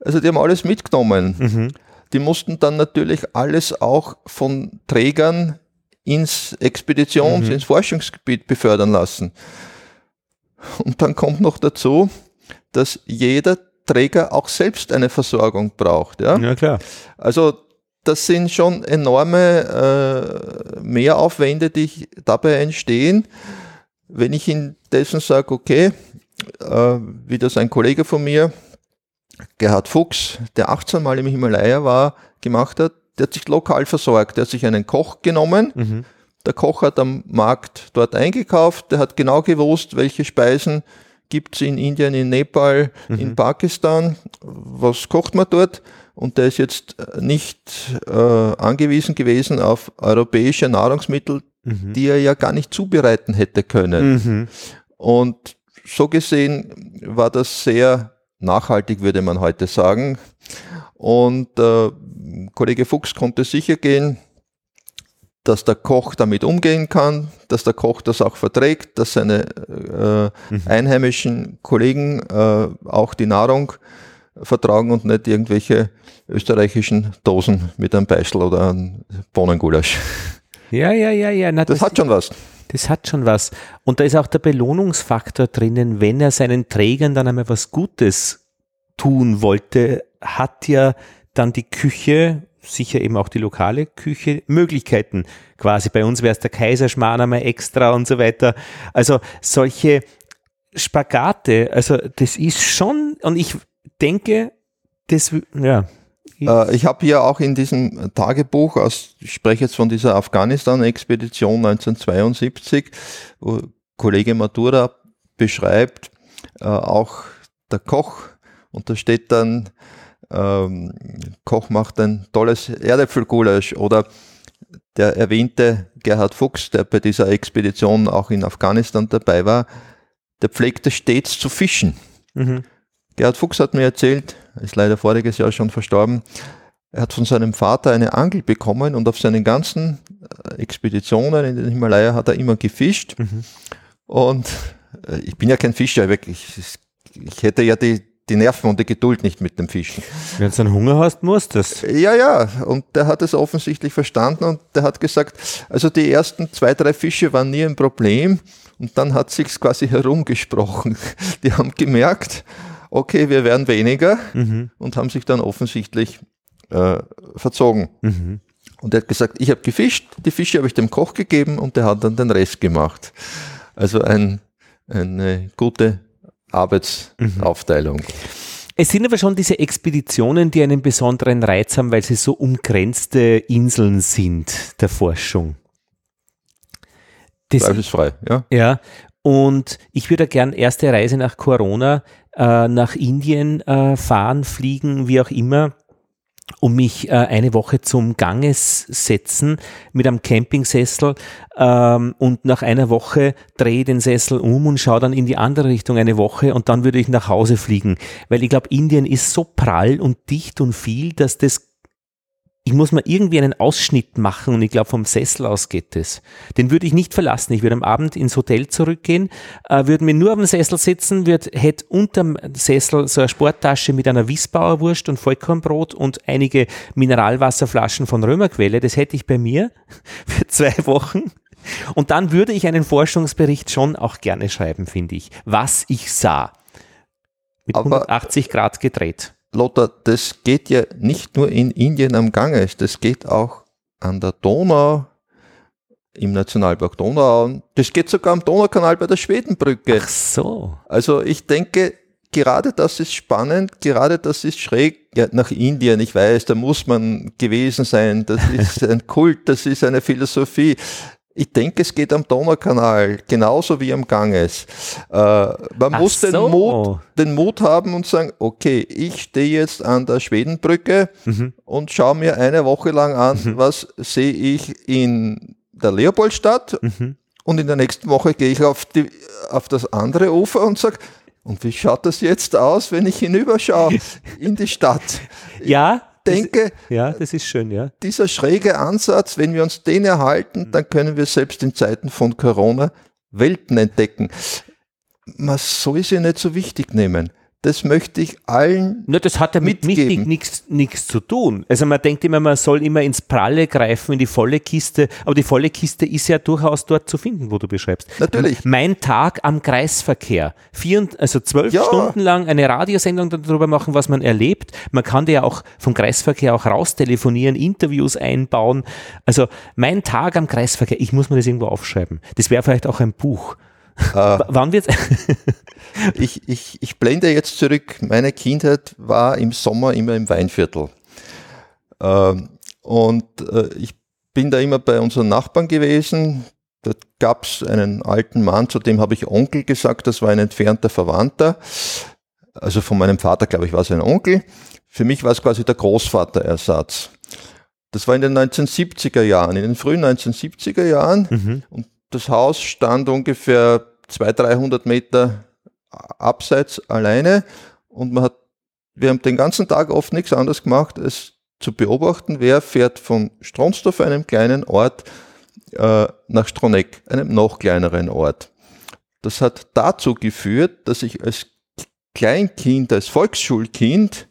Also die haben alles mitgenommen. Mhm. Die mussten dann natürlich alles auch von Trägern ins Expeditions-, Mhm. ins Forschungsgebiet befördern lassen. Und dann kommt noch dazu, dass jeder Träger auch selbst eine Versorgung braucht. Ja? Ja, klar. Also das sind schon enorme äh, Mehraufwände, die ich dabei entstehen. Wenn ich indessen sage, okay, äh, wie das ein Kollege von mir, Gerhard Fuchs, der 18 Mal im Himalaya war, gemacht hat, der hat sich lokal versorgt. Der hat sich einen Koch genommen. Mhm. Der Koch hat am Markt dort eingekauft. Der hat genau gewusst, welche Speisen gibt es in Indien, in Nepal, in Pakistan. Was kocht man dort? Und der ist jetzt nicht äh, angewiesen gewesen auf europäische Nahrungsmittel, mhm. die er ja gar nicht zubereiten hätte können. Mhm. Und so gesehen war das sehr nachhaltig, würde man heute sagen. Und äh, Kollege Fuchs konnte sicher gehen, dass der Koch damit umgehen kann, dass der Koch das auch verträgt, dass seine äh, mhm. einheimischen Kollegen äh, auch die Nahrung vertragen und nicht irgendwelche österreichischen Dosen mit einem Beistel oder einem Bohnengulasch. Ja, ja, ja, ja. Na, das, das hat schon was. Das hat schon was. Und da ist auch der Belohnungsfaktor drinnen, wenn er seinen Trägern dann einmal was Gutes tun wollte, hat ja dann die Küche, sicher eben auch die lokale Küche, Möglichkeiten. Quasi bei uns wäre es der Kaiserschmarrn einmal extra und so weiter. Also solche Spagate, also das ist schon, und ich denke, das, ja, äh, ich habe hier auch in diesem Tagebuch, aus, ich spreche jetzt von dieser Afghanistan-Expedition 1972, wo Kollege Matura beschreibt, äh, auch der Koch, und da steht dann, ähm, Koch macht ein tolles Erdäpfelgulasch oder der erwähnte Gerhard Fuchs, der bei dieser Expedition auch in Afghanistan dabei war, der pflegte stets zu fischen. Mhm. Gerhard Fuchs hat mir erzählt, ist leider voriges Jahr schon verstorben, er hat von seinem Vater eine Angel bekommen und auf seinen ganzen äh, Expeditionen in den Himalaya hat er immer gefischt. Mhm. Und äh, ich bin ja kein Fischer, wirklich. Ich hätte ja die, die Nerven und die Geduld nicht mit dem Fischen. Wenn du einen Hunger hast, musst du es. Ja, ja. Und der hat es offensichtlich verstanden und der hat gesagt, also die ersten zwei, drei Fische waren nie ein Problem. Und dann hat sich's quasi herumgesprochen. Die haben gemerkt, okay, wir werden weniger mhm. und haben sich dann offensichtlich äh, verzogen. Mhm. Und er hat gesagt, ich habe gefischt, die Fische habe ich dem Koch gegeben und der hat dann den Rest gemacht. Also ein, eine gute Arbeitsaufteilung. Mhm. Es sind aber schon diese Expeditionen, die einen besonderen Reiz haben, weil sie so umgrenzte Inseln sind der Forschung. Das, Zweifelsfrei, ja. Ja, und ich würde gern erste Reise nach Corona äh, nach Indien äh, fahren, fliegen, wie auch immer um mich äh, eine Woche zum Ganges setzen mit einem Campingsessel ähm, und nach einer Woche drehe den Sessel um und schaue dann in die andere Richtung eine Woche und dann würde ich nach Hause fliegen, weil ich glaube, Indien ist so prall und dicht und viel, dass das ich muss mal irgendwie einen Ausschnitt machen und ich glaube, vom Sessel aus geht es. Den würde ich nicht verlassen. Ich würde am Abend ins Hotel zurückgehen, äh, würde mir nur auf dem Sessel sitzen, würde, hätte unterm Sessel so eine Sporttasche mit einer Wiesbauer Wurst und Vollkornbrot und einige Mineralwasserflaschen von Römerquelle. Das hätte ich bei mir für zwei Wochen. Und dann würde ich einen Forschungsbericht schon auch gerne schreiben, finde ich. Was ich sah. Mit Aber 180 Grad gedreht. Lothar, das geht ja nicht nur in Indien am Ganges, das geht auch an der Donau, im Nationalpark Donau, das geht sogar am Donaukanal bei der Schwedenbrücke. Ach so. Also ich denke, gerade das ist spannend, gerade das ist schräg ja, nach Indien. Ich weiß, da muss man gewesen sein. Das ist ein Kult, das ist eine Philosophie. Ich denke, es geht am Donaukanal, genauso wie am Ganges. Äh, man Ach muss so. den, Mut, den Mut haben und sagen, okay, ich stehe jetzt an der Schwedenbrücke mhm. und schaue mir eine Woche lang an, mhm. was sehe ich in der Leopoldstadt mhm. und in der nächsten Woche gehe ich auf, die, auf das andere Ufer und sage, und wie schaut das jetzt aus, wenn ich hinüberschaue in die Stadt? Ja, denke, ja, das ist schön, ja. Dieser schräge Ansatz, wenn wir uns den erhalten, dann können wir selbst in Zeiten von Corona Welten entdecken. Man soll sie nicht so wichtig nehmen. Das möchte ich allen. Nur das hat ja mit mitgeben. nichts, nichts zu tun. Also man denkt immer, man soll immer ins Pralle greifen, in die volle Kiste, aber die volle Kiste ist ja durchaus dort zu finden, wo du beschreibst. Natürlich. Mein Tag am Kreisverkehr. Vier, also zwölf ja. Stunden lang eine Radiosendung darüber machen, was man erlebt. Man kann ja auch vom Kreisverkehr auch raustelefonieren, Interviews einbauen. Also mein Tag am Kreisverkehr, ich muss mir das irgendwo aufschreiben. Das wäre vielleicht auch ein Buch. Äh, Wann wird's? ich, ich, ich blende jetzt zurück. Meine Kindheit war im Sommer immer im Weinviertel. Ähm, und äh, ich bin da immer bei unseren Nachbarn gewesen. Da gab es einen alten Mann, zu dem habe ich Onkel gesagt, das war ein entfernter Verwandter. Also von meinem Vater, glaube ich, war es ein Onkel. Für mich war es quasi der Großvaterersatz. Das war in den 1970er Jahren, in den frühen 1970er Jahren. Mhm. Und das Haus stand ungefähr 200, 300 Meter abseits alleine. Und man hat, wir haben den ganzen Tag oft nichts anderes gemacht, als zu beobachten, wer fährt von Stronsdorf, einem kleinen Ort, äh, nach Stroneck, einem noch kleineren Ort. Das hat dazu geführt, dass ich als Kleinkind, als Volksschulkind,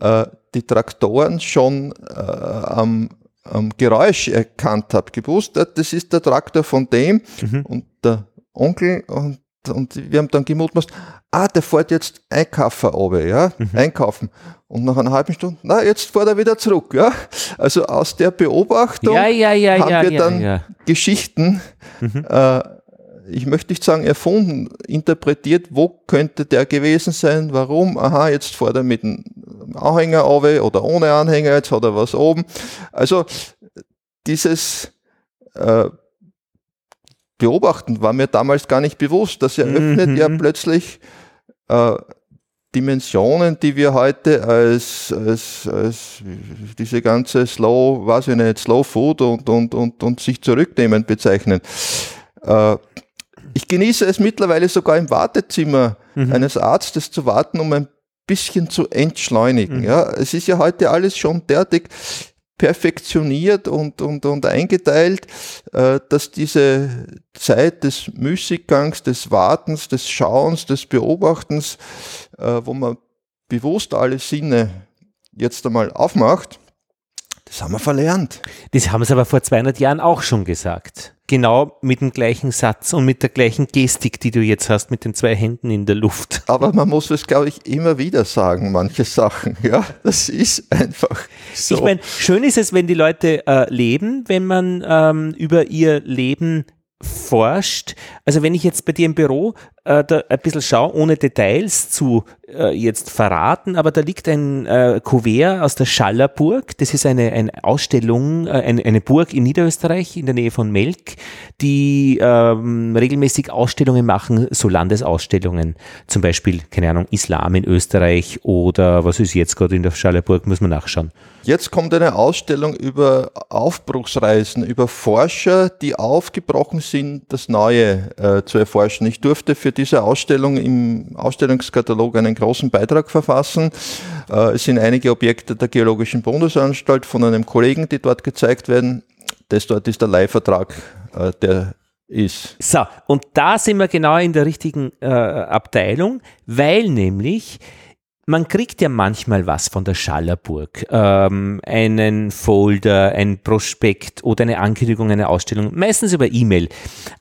äh, die Traktoren schon äh, am, am Geräusch erkannt habe, gewusst, das ist der Traktor von dem mhm. und der Onkel und, und wir haben dann gemutmaßt, ah, der fährt jetzt einkaufen runter, ja, mhm. einkaufen. Und nach einer halben Stunde, na, jetzt fährt er wieder zurück, ja. Also aus der Beobachtung ja, ja, ja, haben wir dann Geschichten mhm. äh, ich möchte nicht sagen erfunden, interpretiert, wo könnte der gewesen sein, warum, aha, jetzt fährt er mit einem Anhänger auf oder ohne Anhänger, jetzt hat er was oben. Also dieses äh, Beobachten war mir damals gar nicht bewusst. Das eröffnet mhm. ja plötzlich äh, Dimensionen, die wir heute als, als, als diese ganze Slow, weiß ich nicht, Slow Food und, und, und, und sich zurücknehmen bezeichnen. Äh, ich genieße es mittlerweile sogar im Wartezimmer mhm. eines Arztes zu warten, um ein bisschen zu entschleunigen. Mhm. Ja, es ist ja heute alles schon derartig perfektioniert und, und, und eingeteilt, äh, dass diese Zeit des Müßiggangs, des Wartens, des Schauens, des Beobachtens, äh, wo man bewusst alle Sinne jetzt einmal aufmacht, das haben wir verlernt. Das haben sie aber vor 200 Jahren auch schon gesagt. Genau mit dem gleichen Satz und mit der gleichen Gestik, die du jetzt hast, mit den zwei Händen in der Luft. Aber man muss es, glaube ich, immer wieder sagen, manche Sachen. Ja, das ist einfach so. Ich meine, schön ist es, wenn die Leute äh, leben, wenn man ähm, über ihr Leben forscht. Also wenn ich jetzt bei dir im Büro äh, da ein bisschen schaue, ohne Details zu äh, jetzt verraten, aber da liegt ein äh, Kuvert aus der Schallerburg. Das ist eine, eine Ausstellung, äh, eine, eine Burg in Niederösterreich in der Nähe von Melk, die ähm, regelmäßig Ausstellungen machen, so Landesausstellungen. Zum Beispiel, keine Ahnung, Islam in Österreich oder was ist jetzt gerade in der Schallerburg, muss man nachschauen. Jetzt kommt eine Ausstellung über Aufbruchsreisen, über Forscher, die aufgebrochen sind, das Neue äh, zu erforschen. Ich durfte für diese Ausstellung im Ausstellungskatalog einen großen Beitrag verfassen. Äh, es sind einige Objekte der Geologischen Bundesanstalt von einem Kollegen, die dort gezeigt werden. Das dort ist der Leihvertrag, äh, der ist. So, und da sind wir genau in der richtigen äh, Abteilung, weil nämlich man kriegt ja manchmal was von der Schallerburg, ähm, einen Folder, ein Prospekt oder eine Ankündigung, eine Ausstellung, meistens über E-Mail.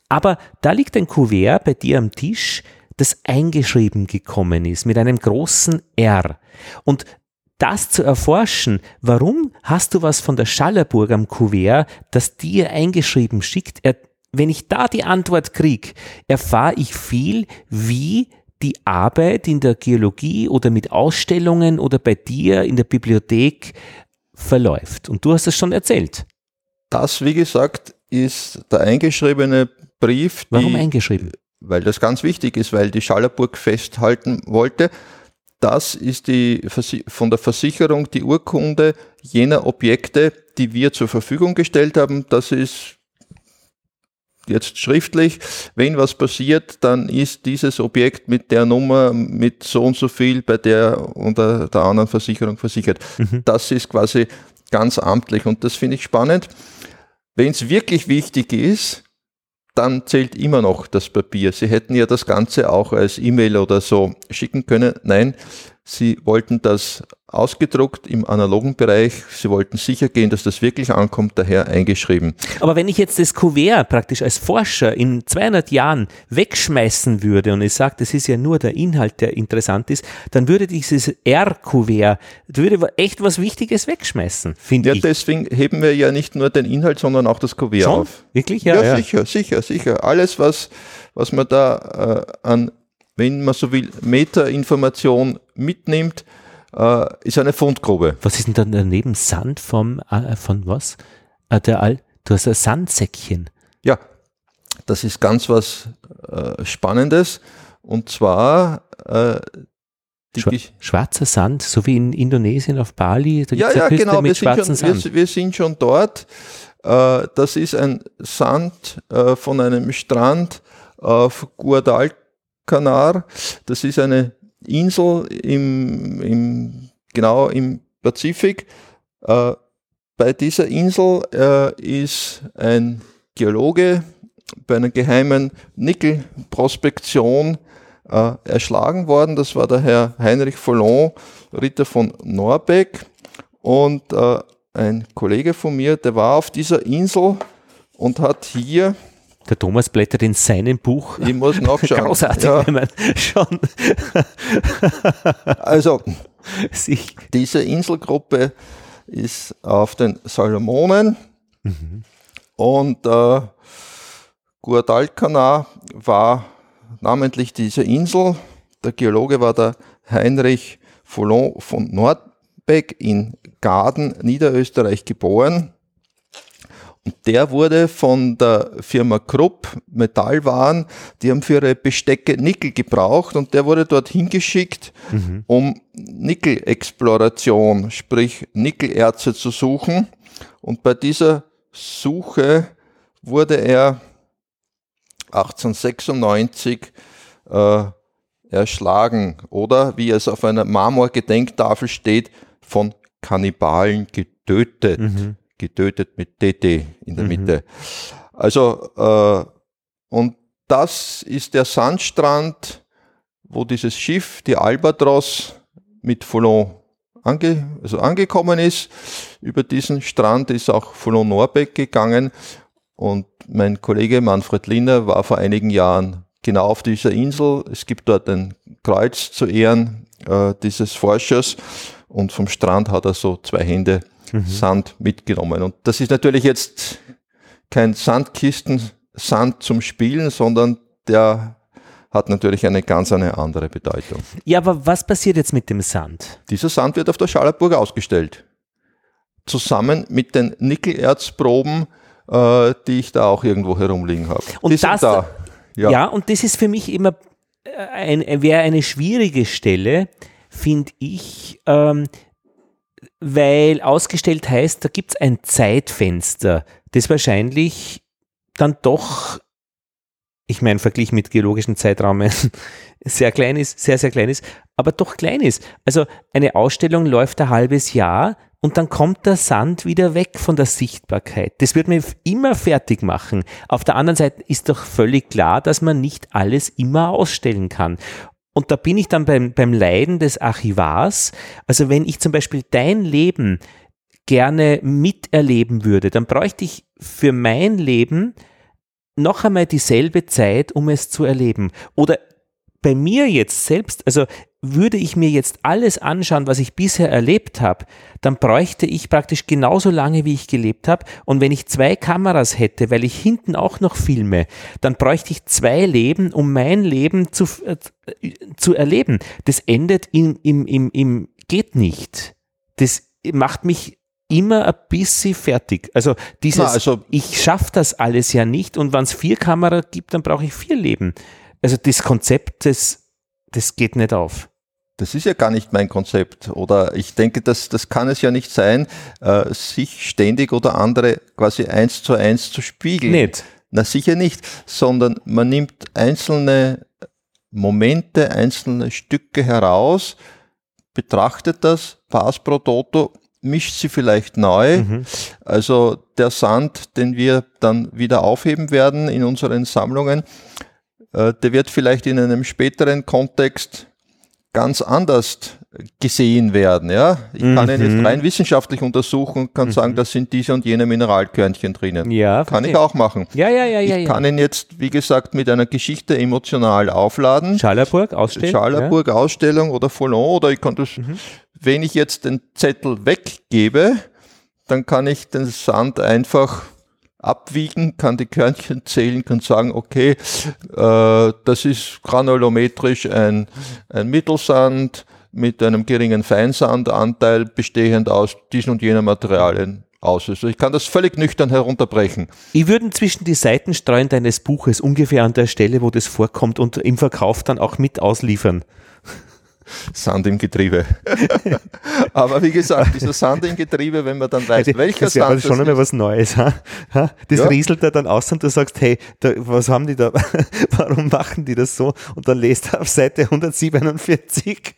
Aber da liegt ein Kuvert bei dir am Tisch, das eingeschrieben gekommen ist mit einem großen R. Und das zu erforschen, warum hast du was von der Schallerburg am Kuvert, das dir eingeschrieben schickt, er, wenn ich da die Antwort kriege, erfahre ich viel, wie die Arbeit in der Geologie oder mit Ausstellungen oder bei dir in der Bibliothek verläuft. Und du hast es schon erzählt. Das, wie gesagt, ist der eingeschriebene Brief. Warum eingeschrieben? Weil das ganz wichtig ist, weil die Schallerburg festhalten wollte. Das ist die, von der Versicherung die Urkunde jener Objekte, die wir zur Verfügung gestellt haben. Das ist jetzt schriftlich, wenn was passiert, dann ist dieses Objekt mit der Nummer mit so und so viel bei der oder der anderen Versicherung versichert. Mhm. Das ist quasi ganz amtlich und das finde ich spannend. Wenn es wirklich wichtig ist, dann zählt immer noch das Papier. Sie hätten ja das Ganze auch als E-Mail oder so schicken können. Nein, Sie wollten das ausgedruckt im analogen Bereich. Sie wollten sicher gehen, dass das wirklich ankommt, daher eingeschrieben. Aber wenn ich jetzt das Kuvert praktisch als Forscher in 200 Jahren wegschmeißen würde und ich sage, das ist ja nur der Inhalt, der interessant ist, dann würde dieses R-Kuvert, würde echt was Wichtiges wegschmeißen, finde ja, ich. Ja, deswegen heben wir ja nicht nur den Inhalt, sondern auch das Kuvert Schon? auf. Wirklich? Ja, ja, ja, sicher, sicher, sicher. Alles, was, was man da äh, an wenn man so will, Metainformation mitnimmt, äh, ist eine Fundgrube. Was ist denn dann daneben? Sand vom, äh, von was? Äh, der All, du hast ein Sandsäckchen. Ja, das ist ganz was äh, Spannendes. Und zwar, äh, Schwa schwarzer Sand, so wie in Indonesien auf Bali. Ja, ja, genau, wir sind, schon, wir, wir sind, schon, dort. Äh, das ist ein Sand von einem Strand auf Guadalcanar. Das ist eine Insel im, im genau im Pazifik. Äh, bei dieser Insel ist ein Geologe bei einer geheimen Nickelprospektion äh, erschlagen worden. Das war der Herr Heinrich Follon, Ritter von Norbeck. Und äh, ein Kollege von mir, der war auf dieser Insel und hat hier der Thomas blättert in seinem Buch. Ich muss nachschauen. Großartig, ja. wenn man schon. also, Sich. diese Inselgruppe ist auf den Salomonen mhm. und äh, Guadalcanal war namentlich diese Insel. Der Geologe war der Heinrich Follon von Nordbeck in Gaden, Niederösterreich geboren. Der wurde von der Firma Krupp Metallwaren, die haben für ihre Bestecke Nickel gebraucht und der wurde dorthin geschickt, mhm. um Nickel-Exploration, sprich Nickelerze zu suchen. Und bei dieser Suche wurde er 1896 äh, erschlagen oder wie es auf einer Marmorgedenktafel steht, von Kannibalen getötet. Mhm. Getötet mit DT in der mhm. Mitte. Also, äh, und das ist der Sandstrand, wo dieses Schiff, die Albatros, mit Foulon ange, also angekommen ist. Über diesen Strand ist auch Foulon Norbeck gegangen und mein Kollege Manfred Linner war vor einigen Jahren genau auf dieser Insel. Es gibt dort ein Kreuz zu Ehren äh, dieses Forschers und vom Strand hat er so zwei Hände mhm. Sand mitgenommen. Und das ist natürlich jetzt kein Sandkisten-Sand zum Spielen, sondern der hat natürlich eine ganz eine andere Bedeutung. Ja, aber was passiert jetzt mit dem Sand? Dieser Sand wird auf der Schallerburg ausgestellt. Zusammen mit den Nickelerzproben, äh, die ich da auch irgendwo herumliegen habe. Und die das, da. Ja. ja, und das ist für mich immer äh, ein, wäre eine schwierige Stelle, finde ich, ähm, weil ausgestellt heißt, da gibt es ein Zeitfenster, das wahrscheinlich dann doch, ich meine, verglichen mit geologischen Zeitrahmen, sehr klein ist, sehr, sehr klein ist, aber doch klein ist. Also eine Ausstellung läuft ein halbes Jahr, und dann kommt der Sand wieder weg von der Sichtbarkeit. Das wird mir immer fertig machen. Auf der anderen Seite ist doch völlig klar, dass man nicht alles immer ausstellen kann. Und da bin ich dann beim, beim Leiden des Archivars. Also wenn ich zum Beispiel dein Leben gerne miterleben würde, dann bräuchte ich für mein Leben noch einmal dieselbe Zeit, um es zu erleben. Oder bei mir jetzt selbst, also würde ich mir jetzt alles anschauen, was ich bisher erlebt habe, dann bräuchte ich praktisch genauso lange, wie ich gelebt habe. Und wenn ich zwei Kameras hätte, weil ich hinten auch noch filme, dann bräuchte ich zwei Leben, um mein Leben zu, äh, zu erleben. Das endet im, im, im, im geht nicht. Das macht mich immer ein bisschen fertig. Also dieses, Na, also ich schaffe das alles ja nicht und wenn es vier Kameras gibt, dann brauche ich vier Leben. Also das Konzept, das, das geht nicht auf. Das ist ja gar nicht mein Konzept. Oder ich denke, das, das kann es ja nicht sein, äh, sich ständig oder andere quasi eins zu eins zu spiegeln. Nicht. Na sicher nicht, sondern man nimmt einzelne Momente, einzelne Stücke heraus, betrachtet das, Pass pro Toto, mischt sie vielleicht neu. Mhm. Also der Sand, den wir dann wieder aufheben werden in unseren Sammlungen, äh, der wird vielleicht in einem späteren Kontext ganz anders gesehen werden. Ja? Ich mhm. kann ihn jetzt mhm. rein wissenschaftlich untersuchen und kann mhm. sagen, da sind diese und jene Mineralkörnchen drinnen. Ja, kann ich auch machen. Ja, ja, ja, ja. Ich kann ihn jetzt, wie gesagt, mit einer Geschichte emotional aufladen. Schallerburg Ausstellung. Schallerburg ja. Ausstellung oder Follon oder ich kann das, mhm. wenn ich jetzt den Zettel weggebe, dann kann ich den Sand einfach abwiegen, kann die Körnchen zählen, kann sagen, okay, äh, das ist granulometrisch ein, ein Mittelsand mit einem geringen Feinsandanteil bestehend aus diesen und jenen Materialien aus. Also ich kann das völlig nüchtern herunterbrechen. Ich würde zwischen die Seitenstreuen deines Buches ungefähr an der Stelle, wo das vorkommt und im Verkauf dann auch mit ausliefern. Sand im Getriebe. Aber wie gesagt, dieser Sand im Getriebe, wenn man dann weiß, Also, welcher das ist ja Sand schon das einmal was Neues. Ha? Ha? Das Ja. rieselt da dann aus und du sagst, hey, da, was haben die da, warum machen die das so? Und dann lest du auf Seite 147,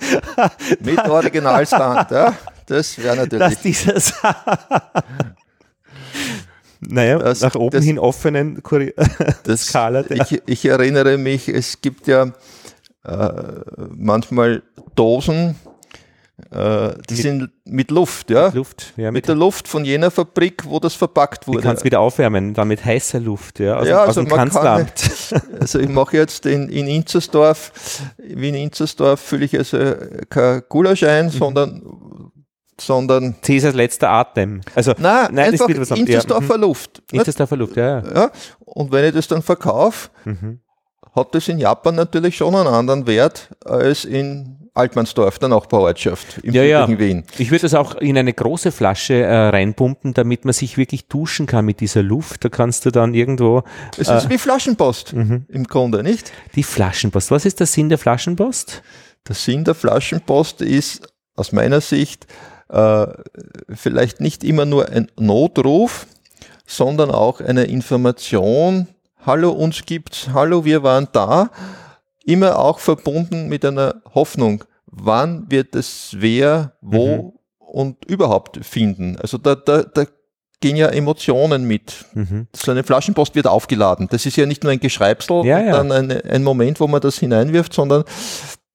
ist mit Originalsand. Ja, das wäre dass natürlich. dieser Sa- Naja, Das- nach oben das- hin offenen Kuri Das, Skala ich, ich erinnere mich, es gibt ja manchmal Dosen, äh, die Mit- sind mit Luft, ja. Luft. Ja, Mit mit, der Luft von jener Fabrik, wo das verpackt wurde. kannst wieder aufwärmen, dann mit heißer Luft, ja, aus, Ja, aus also dem man kann- Kanzleramt. Also ich mache jetzt in, in Inzersdorf, wie in Inzersdorf fülle ich also kein Gulasch ein, Mhm. sondern, sondern Cäsars letzter Atem. Also, nein, Nein, das einfach anderes. Inzersdorfer Luft. nicht? Inzersdorfer Luft, ja, ja. Ja, und wenn ich das dann verkaufe, Mhm. Hat das in Japan natürlich schon einen anderen Wert als in Altmannsdorf, der Nachbarortschaft im Ja, ja. Wien. Ich würde das auch in eine große Flasche äh, reinpumpen, damit man sich wirklich duschen kann mit dieser Luft. Da kannst du dann irgendwo Es Äh. ist wie Flaschenpost Mhm. im Grunde, nicht? die Flaschenpost. Was ist der Sinn der Flaschenpost? Der Sinn der Flaschenpost ist aus meiner Sicht äh, vielleicht nicht immer nur ein Notruf, sondern auch eine Information. Hallo, uns gibt's. Hallo, wir waren da. Immer auch verbunden mit einer Hoffnung. Wann wird es wer, wo Mhm. und überhaupt finden? Also da, da, da gehen ja Emotionen mit. Mhm. So eine Flaschenpost wird aufgeladen. Das ist ja nicht nur ein Geschreibsel Ja, ja. dann ein, ein Moment, wo man das hineinwirft, sondern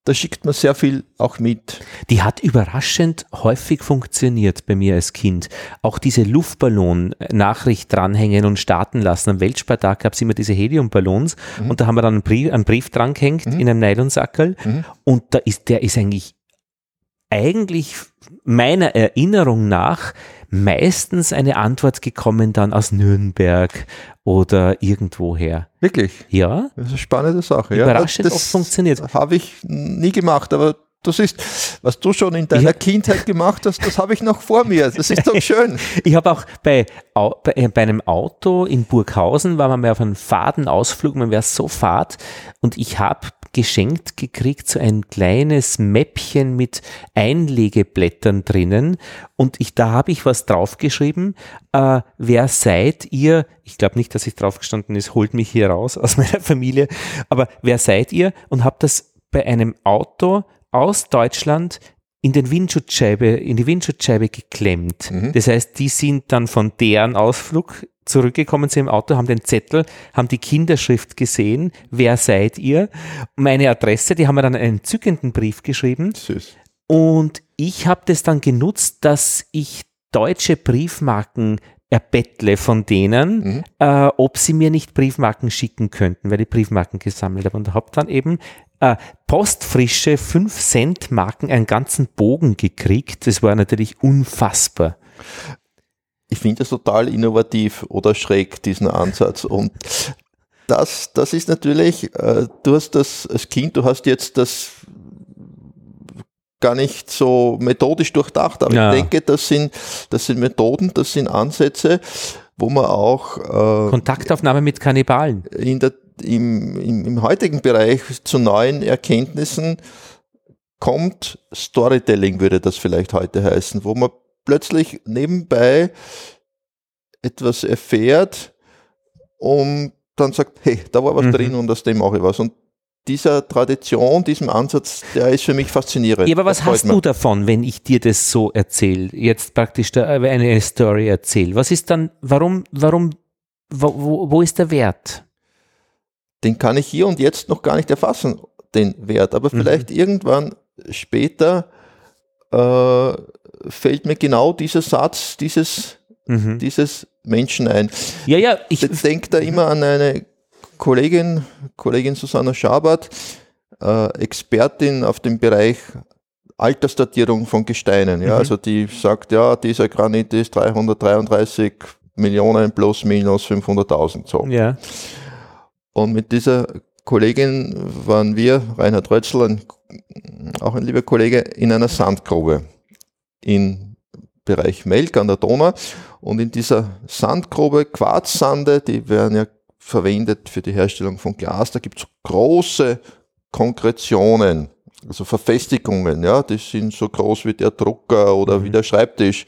da schickt man sehr viel auch mit. Die hat überraschend häufig funktioniert bei mir als Kind. Auch diese Luftballon-Nachricht dranhängen und starten lassen. Am Weltspartag gab es immer diese Heliumballons und da haben wir dann einen Brief, einen Brief drangehängt in einem Nylonsackerl Mhm. und da ist, der ist eigentlich eigentlich meiner Erinnerung nach meistens eine Antwort gekommen dann aus Nürnberg oder irgendwoher. Wirklich. Ja, Das ist eine spannende Sache. Überraschend das oft funktioniert. Habe ich nie gemacht, aber das ist, was du schon in deiner Ja. Kindheit gemacht hast, das habe ich noch vor mir. Das ist doch schön. Ich habe auch bei, bei, äh, bei einem Auto in Burghausen, war man mal auf einem Fadenausflug, man wäre so fad und ich habe geschenkt gekriegt so ein kleines Mäppchen mit Einlegeblättern drinnen. Und ich, da habe ich was draufgeschrieben, äh, wer seid ihr, ich glaube nicht, dass ich draufgestanden ist, holt mich hier raus aus meiner Familie, aber wer seid ihr? Und habe das bei einem Auto aus Deutschland in den Windschutzscheibe, in die Windschutzscheibe geklemmt. Das heißt, die sind dann von deren Ausflug zurückgekommen sind im Auto, haben den Zettel, haben die Kinderschrift gesehen, wer seid ihr? Meine Adresse, die haben mir dann einen entzückenden Brief geschrieben Süß. und ich habe das dann genutzt, dass ich deutsche Briefmarken erbettle von denen, äh, ob sie mir nicht Briefmarken schicken könnten, weil ich Briefmarken gesammelt habe. Und habe dann eben äh, postfrische 5 Cent Marken einen ganzen Bogen gekriegt. Das war natürlich unfassbar. Ich finde das total innovativ oder schräg, diesen Ansatz. Und das, das ist natürlich, äh, du hast das als Kind, du hast jetzt das gar nicht so methodisch durchdacht, aber Ja. ich denke, das sind, das sind Methoden, das sind Ansätze, wo man auch äh, Kontaktaufnahme mit Kannibalen. in der, im, im, im heutigen Bereich zu neuen Erkenntnissen kommt. Storytelling würde das vielleicht heute heißen, wo man plötzlich nebenbei etwas erfährt und dann sagt, hey, da war was Mhm. drin und aus dem mache ich was. Und dieser Tradition, diesem Ansatz, der ist für mich faszinierend. Ja, aber was hast mir. du davon, wenn ich dir das so erzähle? Jetzt praktisch äh, eine Story erzähle. Was ist dann, warum, warum, wo, wo, ist der Wert? den kann ich hier und jetzt noch gar nicht erfassen, den Wert. Aber Mhm. vielleicht irgendwann später äh, fällt mir genau dieser Satz dieses, Mhm. dieses Menschen ein. Ja, ja, ich, denke da immer an eine Kollegin, Kollegin Susanna Schabert, äh, Expertin auf dem Bereich Altersdatierung von Gesteinen. Ja, Mhm. Also die sagt, ja, dieser Granit ist 333 Millionen plus minus 500.000. So. ja, Und mit dieser Kollegin waren wir, Reinhard Rötzl, ein, auch ein lieber Kollege, in einer Sandgrube im Bereich Melk an der Donau. Und in dieser Sandgrube, Quarzsande, die werden ja verwendet für die Herstellung von Glas, da gibt es große Konkretionen. also Verfestigungen, ja, die sind so groß wie der Drucker oder mhm. wie der Schreibtisch.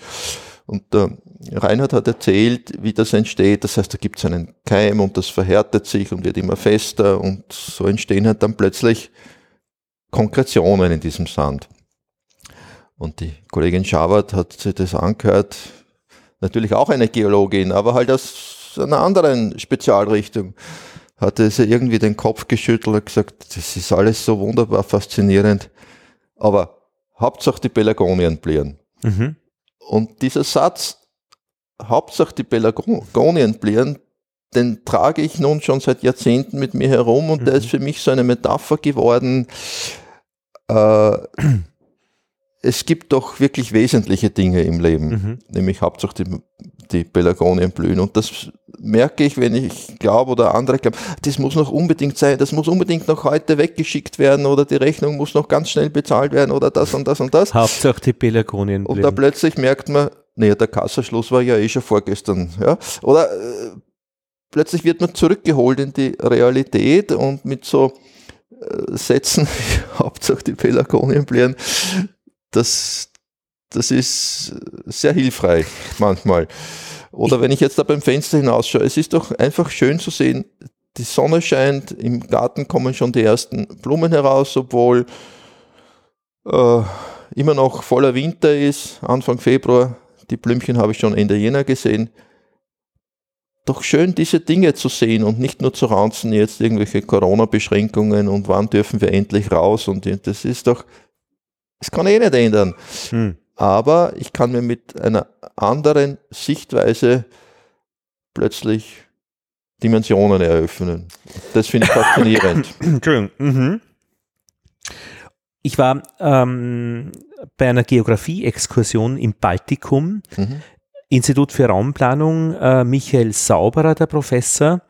Und äh, Reinhard hat erzählt, wie das entsteht. Das heißt, da gibt es einen Keim und das verhärtet sich und wird immer fester und so entstehen halt dann plötzlich Konkretionen in diesem Sand. Und die Kollegin Schawert hat sich das angehört, natürlich auch eine Geologin, aber halt aus einer anderen Spezialrichtung. Hatte sie irgendwie den Kopf geschüttelt und gesagt, das ist alles so wunderbar faszinierend, aber Hauptsache die Pelagonien blieren. Mhm. Und dieser Satz, Hauptsache die Pelagonien blieren, den trage ich nun schon seit Jahrzehnten mit mir herum und mhm. der ist für mich so eine Metapher geworden. Äh, es gibt doch wirklich wesentliche Dinge im Leben, mhm. nämlich Hauptsache die, die Pelagonien blühen. Und das merke ich, wenn ich glaube oder andere glauben, das muss noch unbedingt sein, das muss unbedingt noch heute weggeschickt werden oder die Rechnung muss noch ganz schnell bezahlt werden oder das und das und das. Hauptsache die Pelagonien blühen. Und da plötzlich merkt man, nee, der Kassaschluss war ja eh schon vorgestern. Ja? Oder äh, plötzlich wird man zurückgeholt in die Realität und mit so äh, Sätzen, Hauptsache die Pelagonien blühen, das, das ist sehr hilfreich manchmal. Oder wenn ich jetzt da beim Fenster hinausschaue, es ist doch einfach schön zu sehen, die Sonne scheint, im Garten kommen schon die ersten Blumen heraus, obwohl äh, immer noch voller Winter ist, Anfang Februar. Die Blümchen habe ich schon Ende Jänner gesehen. Doch schön, diese Dinge zu sehen und nicht nur zu ranzen, jetzt irgendwelche Corona-Beschränkungen und wann dürfen wir endlich raus und das ist doch das kann ich eh nicht ändern. Hm. Aber ich kann mir mit einer anderen Sichtweise plötzlich Dimensionen eröffnen. Das finde ich faszinierend. Entschuldigung. Mhm. Ich war ähm, bei einer Geografie-Exkursion im Baltikum. Mhm. Institut für Raumplanung, äh, Michael Sauberer, der Professor.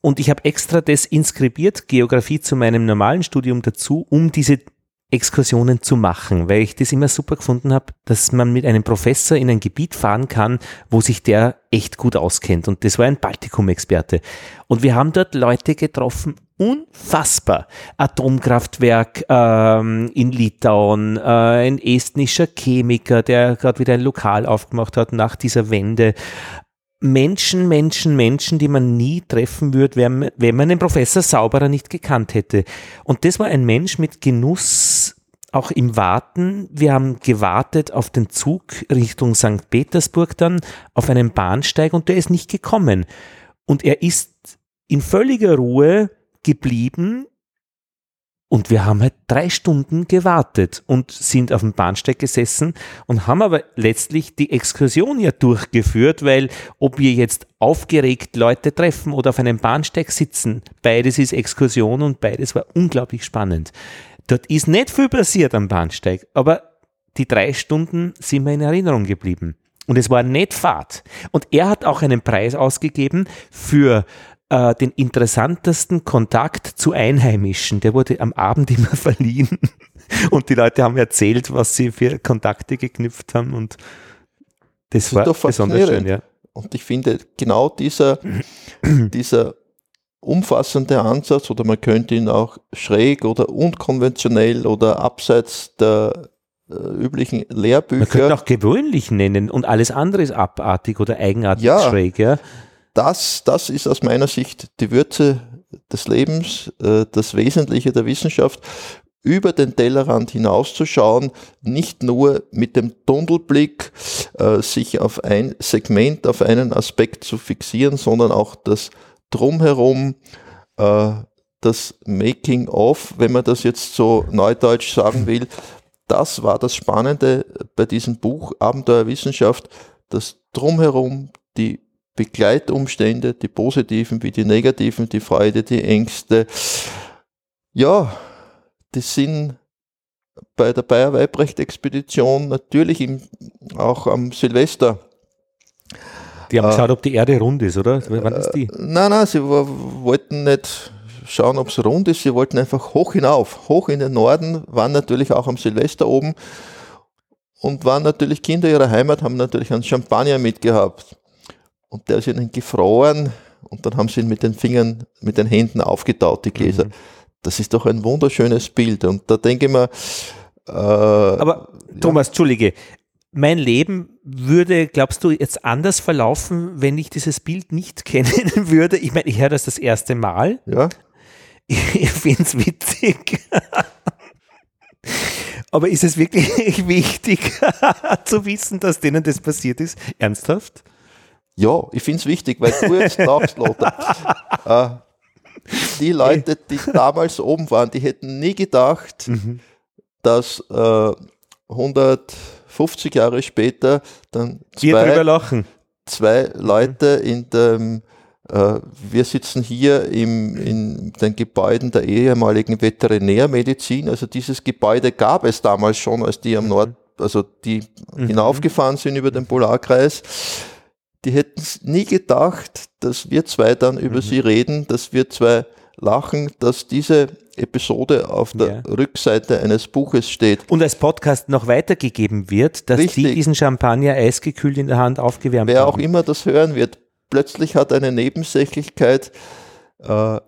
Und ich habe extra das inskribiert, Geografie zu meinem normalen Studium dazu, um diese Exkursionen zu machen, weil ich das immer super gefunden habe, dass man mit einem Professor in ein Gebiet fahren kann, wo sich der echt gut auskennt. Und das war ein Baltikum-Experte. Und wir haben dort Leute getroffen, unfassbar. Atomkraftwerk ähm, in Litauen, äh, ein estnischer Chemiker, der gerade wieder ein Lokal aufgemacht hat nach dieser Wende. Menschen, Menschen, Menschen, die man nie treffen würde, wenn man den Professor Sauberer nicht gekannt hätte. Und das war ein Mensch mit Genuss, auch im Warten. Wir haben gewartet auf den Zug Richtung St. Petersburg dann, auf einem Bahnsteig und der ist nicht gekommen. Und er ist in völliger Ruhe geblieben und wir haben halt drei Stunden gewartet und sind auf dem Bahnsteig gesessen und haben aber letztlich die Exkursion ja durchgeführt, weil ob wir jetzt aufgeregt Leute treffen oder auf einem Bahnsteig sitzen, beides ist Exkursion und beides war unglaublich spannend. Dort ist nicht viel passiert am Bahnsteig, aber die drei Stunden sind mir in Erinnerung geblieben. Und es war nicht Fahrt. Und er hat auch einen Preis ausgegeben für äh, den interessantesten Kontakt zu Einheimischen. Der wurde am Abend immer verliehen. Und die Leute haben erzählt, was sie für Kontakte geknüpft haben. Und das, das war doch besonders schön, ja. Und ich finde, genau dieser, dieser umfassende Ansatz, oder man könnte ihn auch schräg oder unkonventionell oder abseits der äh, üblichen Lehrbücher. Man könnte auch gewöhnlich nennen und alles andere ist abartig oder eigenartig ja, schräg, ja das, das ist aus meiner Sicht die Würze des Lebens, äh, das Wesentliche der Wissenschaft, über den Tellerrand hinauszuschauen, nicht nur mit dem Tunnelblick äh, sich auf ein Segment, auf einen Aspekt zu fixieren, sondern auch das Drumherum, äh, das Making of, wenn man das jetzt so neudeutsch sagen will, das war das Spannende bei diesem Buch Abenteuerwissenschaft, das Drumherum, die Begleitumstände, die positiven wie die negativen, die Freude, die Ängste. Ja, die sind bei der Bayer-Weibrecht-Expedition natürlich im, auch am Silvester. Die haben äh, geschaut, ob die Erde rund ist, oder? Wann ist die? Äh, nein, nein, sie wollten nicht schauen, ob es rund ist, sie wollten einfach hoch hinauf, hoch in den Norden, waren natürlich auch am Silvester oben und waren natürlich Kinder ihrer Heimat, haben natürlich einen Champagner mitgehabt und der ist ihnen gefroren und dann haben sie ihn mit den Fingern, mit den Händen aufgetaut, die Gläser. Mhm. das ist doch ein wunderschönes Bild. Und da denke ich mir, äh, aber Thomas, ja. Entschuldige, mein Leben würde, glaubst du, jetzt anders verlaufen, wenn ich dieses Bild nicht kennen würde? Ich meine, ich höre das das erste Mal. Ja. Ich finde es witzig. Aber ist es wirklich wichtig zu wissen, dass denen das passiert ist? Ernsthaft? Ja, ich finde es wichtig, weil du jetzt sagst, Lothar, äh, die Leute, die damals oben waren, die hätten nie gedacht, mhm. dass äh, 150 Jahre später dann zwei, zwei Leute mhm. in dem äh, wir sitzen hier im, in den Gebäuden der ehemaligen Veterinärmedizin. Also dieses Gebäude gab es damals schon, als die am mhm. Nord, also die hinaufgefahren sind über den Polarkreis. Die hätten nie gedacht, dass wir zwei dann über mhm. sie reden, dass wir zwei lachen, dass diese Episode auf der ja. Rückseite eines Buches steht. Und als Podcast noch weitergegeben wird, dass Richtig. die diesen Champagner eisgekühlt in der Hand aufgewärmt Wer haben. Wer auch immer das hören wird, plötzlich hat eine Nebensächlichkeit äh,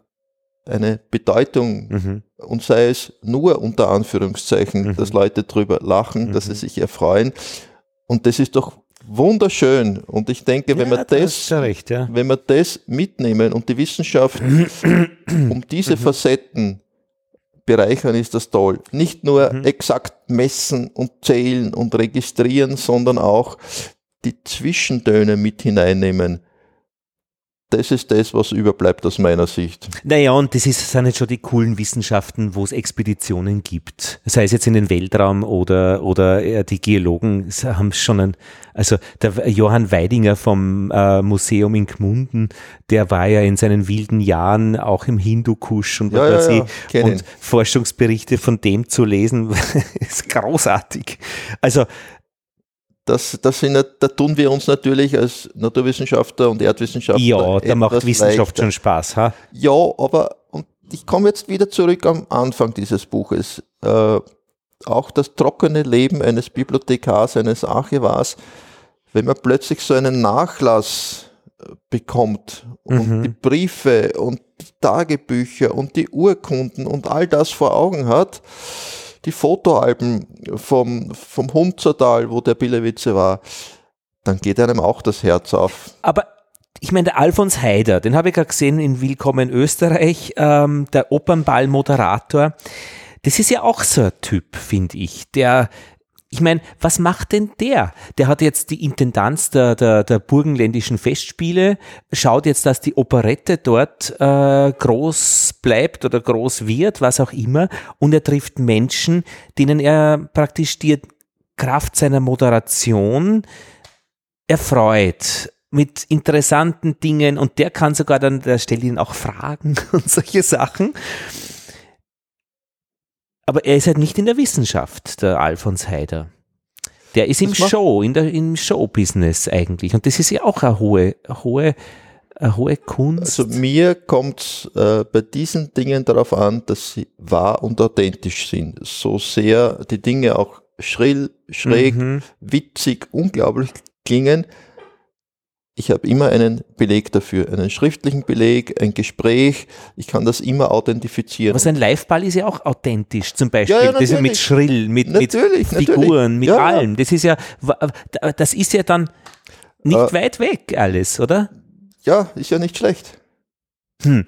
eine Bedeutung mhm. und sei es nur unter Anführungszeichen, mhm. dass Leute drüber lachen, mhm. dass sie sich erfreuen. Und das ist doch wunderschön. Und ich denke, wenn, ja, wir das, recht, ja. wenn wir das mitnehmen und die Wissenschaft um diese. Facetten bereichern, ist das toll. Nicht nur mhm. exakt messen und zählen und registrieren, sondern auch die Zwischentöne mit hineinnehmen das ist das, was überbleibt aus meiner Sicht. Naja, und das ist, sind jetzt schon die coolen Wissenschaften, wo es Expeditionen gibt. Sei es jetzt in den Weltraum oder, oder äh, die Geologen haben schon ein, also der Johann Weidinger vom äh, Museum in Gmunden, der war ja in seinen wilden Jahren auch im Hindukusch und, ja, ja, ja, und Forschungsberichte von dem zu lesen, ist großartig. Also das, das sind, da tun wir uns natürlich als Naturwissenschaftler und Erdwissenschaftler. Ja, da macht Wissenschaft leichter. schon Spaß, ha? Ja, aber und ich komme jetzt wieder zurück am Anfang dieses Buches. Äh, auch das trockene Leben eines Bibliothekars, eines Archivars, wenn man plötzlich so einen Nachlass äh, bekommt und mhm. die Briefe und die Tagebücher und die Urkunden und all das vor Augen hat, die Fotoalben vom, vom Hunzertal, wo der Billewitze war, dann geht einem auch das Herz auf. Aber ich meine, der Alfons Haider, den habe ich gerade gesehen in Willkommen Österreich, ähm, der Opernball-Moderator. Das ist ja auch so ein Typ, finde ich, der ich meine, was macht denn der? Der hat jetzt die Intendanz der, der, der burgenländischen Festspiele, schaut jetzt, dass die Operette dort äh, groß bleibt oder groß wird, was auch immer, und er trifft Menschen, denen er praktisch die Kraft seiner Moderation erfreut mit interessanten Dingen und der kann sogar dann, der stellt ihn auch Fragen und solche Sachen. Aber er ist halt nicht in der Wissenschaft, der Alfons Heider. Der ist im Show, in der, im Showbusiness eigentlich. Und das ist ja auch eine hohe, eine hohe, eine hohe Kunst. Also mir kommt äh, bei diesen Dingen darauf an, dass sie wahr und authentisch sind. So sehr die Dinge auch schrill, schräg, mhm. witzig, unglaublich klingen, ich habe immer einen Beleg dafür, einen schriftlichen Beleg, ein Gespräch. Ich kann das immer authentifizieren. Aber so ein Live-Ball ist ja auch authentisch, zum Beispiel. Ja, ja, das ist mit Schrill, mit, natürlich, mit Figuren, mit ja, allem. Das ist ja, das ist ja dann nicht äh, weit weg alles, oder? Ja, ist ja nicht schlecht. Hm.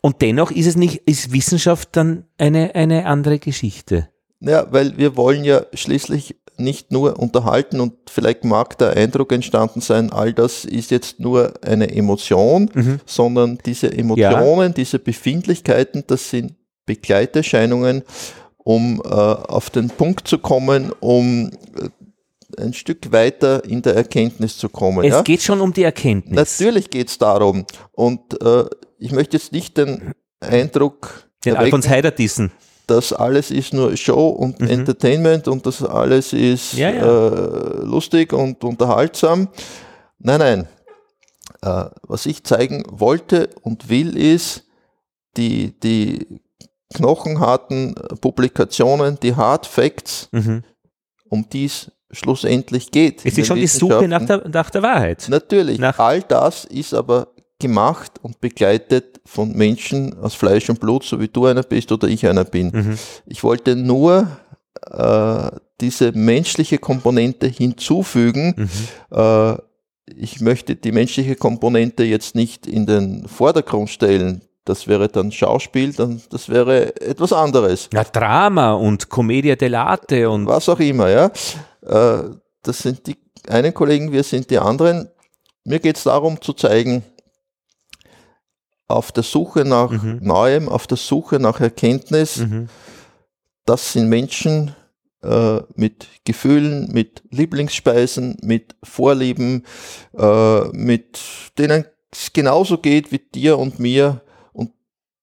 Und dennoch ist es nicht, ist Wissenschaft dann eine, eine andere Geschichte. Ja, weil wir wollen ja schließlich nicht nur unterhalten und vielleicht mag der Eindruck entstanden sein, all das ist jetzt nur eine Emotion, mhm. sondern diese Emotionen, ja. diese Befindlichkeiten, das sind Begleiterscheinungen, um äh, auf den Punkt zu kommen, um äh, ein Stück weiter in der Erkenntnis zu kommen. Es ja? geht schon um die Erkenntnis. Natürlich geht es darum. Und äh, ich möchte jetzt nicht den Eindruck. Den Alfons Heider dissen das alles ist nur Show und mhm. Entertainment und das alles ist ja, ja. Äh, lustig und unterhaltsam. Nein, nein. Äh, was ich zeigen wollte und will, ist die, die knochenharten Publikationen, die Hard Facts, mhm. um die es schlussendlich geht. Es ist schon die Suche nach der, nach der Wahrheit. Natürlich. Nach all das ist aber gemacht und begleitet von Menschen aus Fleisch und Blut, so wie du einer bist oder ich einer bin. Mhm. Ich wollte nur äh, diese menschliche Komponente hinzufügen. Mhm. Äh, ich möchte die menschliche Komponente jetzt nicht in den Vordergrund stellen. Das wäre dann Schauspiel, dann, das wäre etwas anderes. Ja, Drama und Commedia dell'arte und Was auch immer, ja. Äh, das sind die einen Kollegen, wir sind die anderen. Mir geht es darum zu zeigen, auf der Suche nach Mhm. Neuem, auf der Suche nach Erkenntnis, mhm. das sind Menschen äh, mit Gefühlen, mit Lieblingsspeisen, mit Vorlieben, äh, mit denen es genauso geht wie dir und mir. Und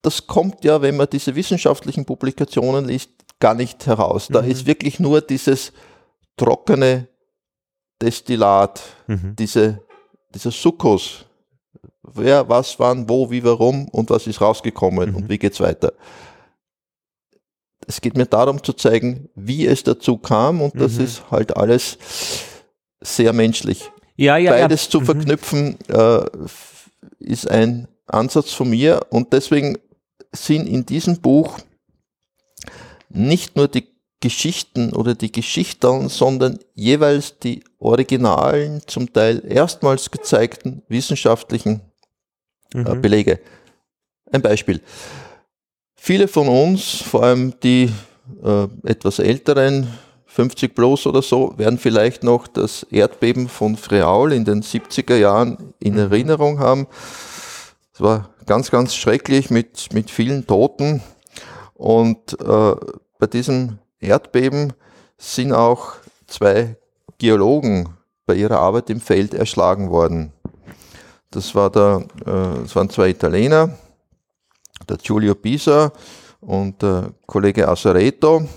das kommt ja, wenn man diese wissenschaftlichen Publikationen liest, gar nicht heraus. Da Mhm. ist wirklich nur dieses trockene Destillat, Mhm. diese, dieser Sukkos. Wer, was, wann, wo, wie, warum und was ist rausgekommen Mhm. und wie geht's weiter. Es geht mir darum zu zeigen, wie es dazu kam und das Mhm. ist halt alles sehr menschlich. Ja, ja, Beides ja. zu Mhm. verknüpfen äh, f- ist ein Ansatz von mir und deswegen sind in diesem Buch nicht nur die Geschichten oder die Geschichten, sondern jeweils die originalen, zum Teil erstmals gezeigten wissenschaftlichen äh, Mhm. Belege. Ein Beispiel. Viele von uns, vor allem die äh, etwas älteren, 50 plus oder so, werden vielleicht noch das Erdbeben von Freaul in den 70er Jahren in Mhm. Erinnerung haben. Es war ganz, ganz schrecklich mit, mit vielen Toten. Und äh, bei diesem Erdbeben sind auch zwei Geologen bei ihrer Arbeit im Feld erschlagen worden. Das, war der, äh, das waren zwei Italiener, der Giulio Pisa und der Kollege Asareto.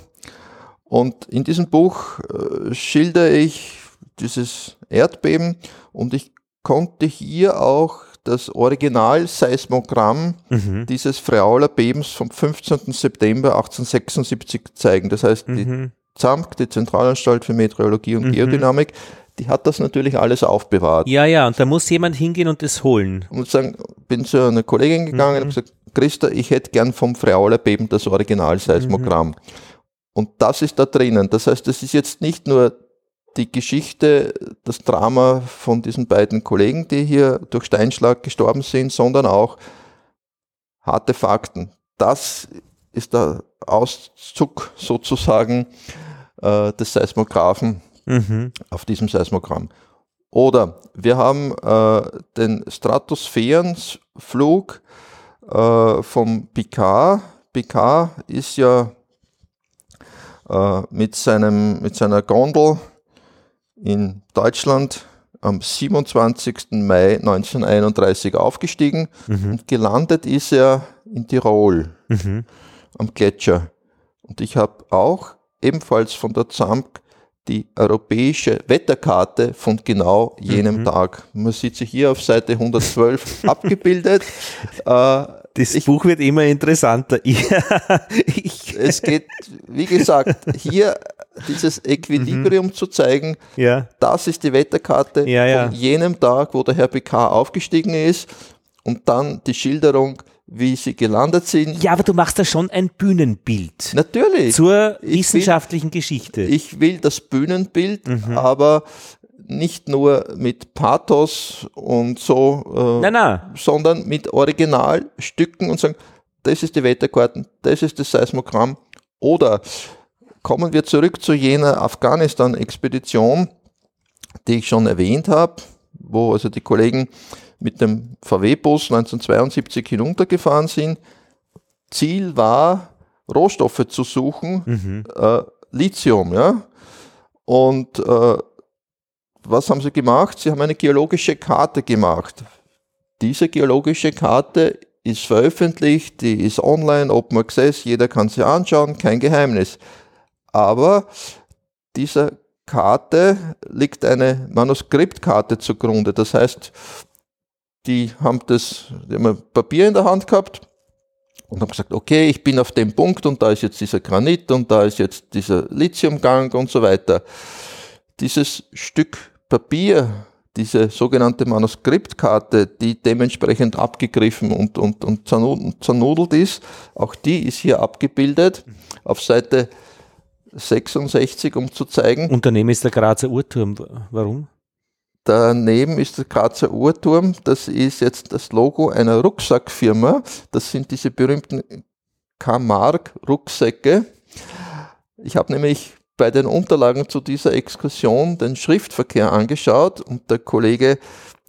Und in diesem Buch äh, schildere ich dieses Erdbeben und ich konnte hier auch das Original-Seismogramm Mhm. dieses Freauler Bebens vom 15. September 1876 zeigen. Das heißt, die Mhm. ZAMK, die Zentralanstalt für Meteorologie und Mhm. Geodynamik, die hat das natürlich alles aufbewahrt. Ja, ja, und da muss jemand hingehen und das holen. Und sagen, bin zu einer Kollegin gegangen und Mhm. habe gesagt, Christa, ich hätte gern vom Freauler Beben das Original-Seismogramm. Mhm. Und das ist da drinnen. Das heißt, das ist jetzt nicht nur die Geschichte, das Drama von diesen beiden Kollegen, die hier durch Steinschlag gestorben sind, sondern auch harte Fakten. Das ist der Auszug sozusagen äh, des Seismographen Mhm. auf diesem Seismogramm. Oder wir haben äh, den Stratosphärenflug äh, vom Picard. Picard ist ja äh, mit, seinem, mit seiner Gondel in Deutschland am 27. Mai 1931 aufgestiegen Mhm. und gelandet ist er in Tirol Mhm. am Gletscher. Und ich habe auch ebenfalls von der ZAMK die europäische Wetterkarte von genau jenem Mhm. Tag. Man sieht sie hier auf Seite 112 abgebildet. Äh, Das Ich- Buch wird immer interessanter. Ich, es geht, wie gesagt, hier dieses Equilibrium zu zeigen, ja. das ist die Wetterkarte Ja, ja. von jenem Tag, wo der Herr Picard aufgestiegen ist und dann die Schilderung, wie sie gelandet sind. ja, aber du machst da schon ein Bühnenbild Natürlich. zur Ich will- wissenschaftlichen Geschichte. Ich will das Bühnenbild, Mhm. aber nicht nur mit Pathos und so, äh, nein, nein. sondern mit Originalstücken und sagen, das ist die Wetterkarten, das ist das Seismogramm. Oder kommen wir zurück zu jener Afghanistan-Expedition, die ich schon erwähnt habe, wo also die Kollegen mit dem VW-Bus 1972 hinuntergefahren sind. Ziel war, Rohstoffe zu suchen, Mhm. äh, Lithium, ja. Und äh, was haben sie gemacht? Sie haben eine geologische Karte gemacht. Diese geologische Karte ist veröffentlicht, die ist online, Open Access, jeder kann sie anschauen, kein Geheimnis. Aber dieser Karte liegt eine Manuskriptkarte zugrunde. Das heißt, die haben das, die haben Papier in der Hand gehabt und haben gesagt, okay, ich bin auf dem Punkt und da ist jetzt dieser Granit und da ist jetzt dieser Lithiumgang und so weiter. Dieses Stück Papier, diese sogenannte Manuskriptkarte, die dementsprechend abgegriffen und, und, und zernudelt ist, auch die ist hier abgebildet auf Seite 66, um zu zeigen. Und daneben ist der Grazer Uhrturm. Warum? Daneben ist der Grazer Uhrturm. Das ist jetzt das Logo einer Rucksackfirma. Das sind diese berühmten Camargue-Rucksäcke. Ich habe nämlich bei den Unterlagen zu dieser Exkursion den Schriftverkehr angeschaut und der Kollege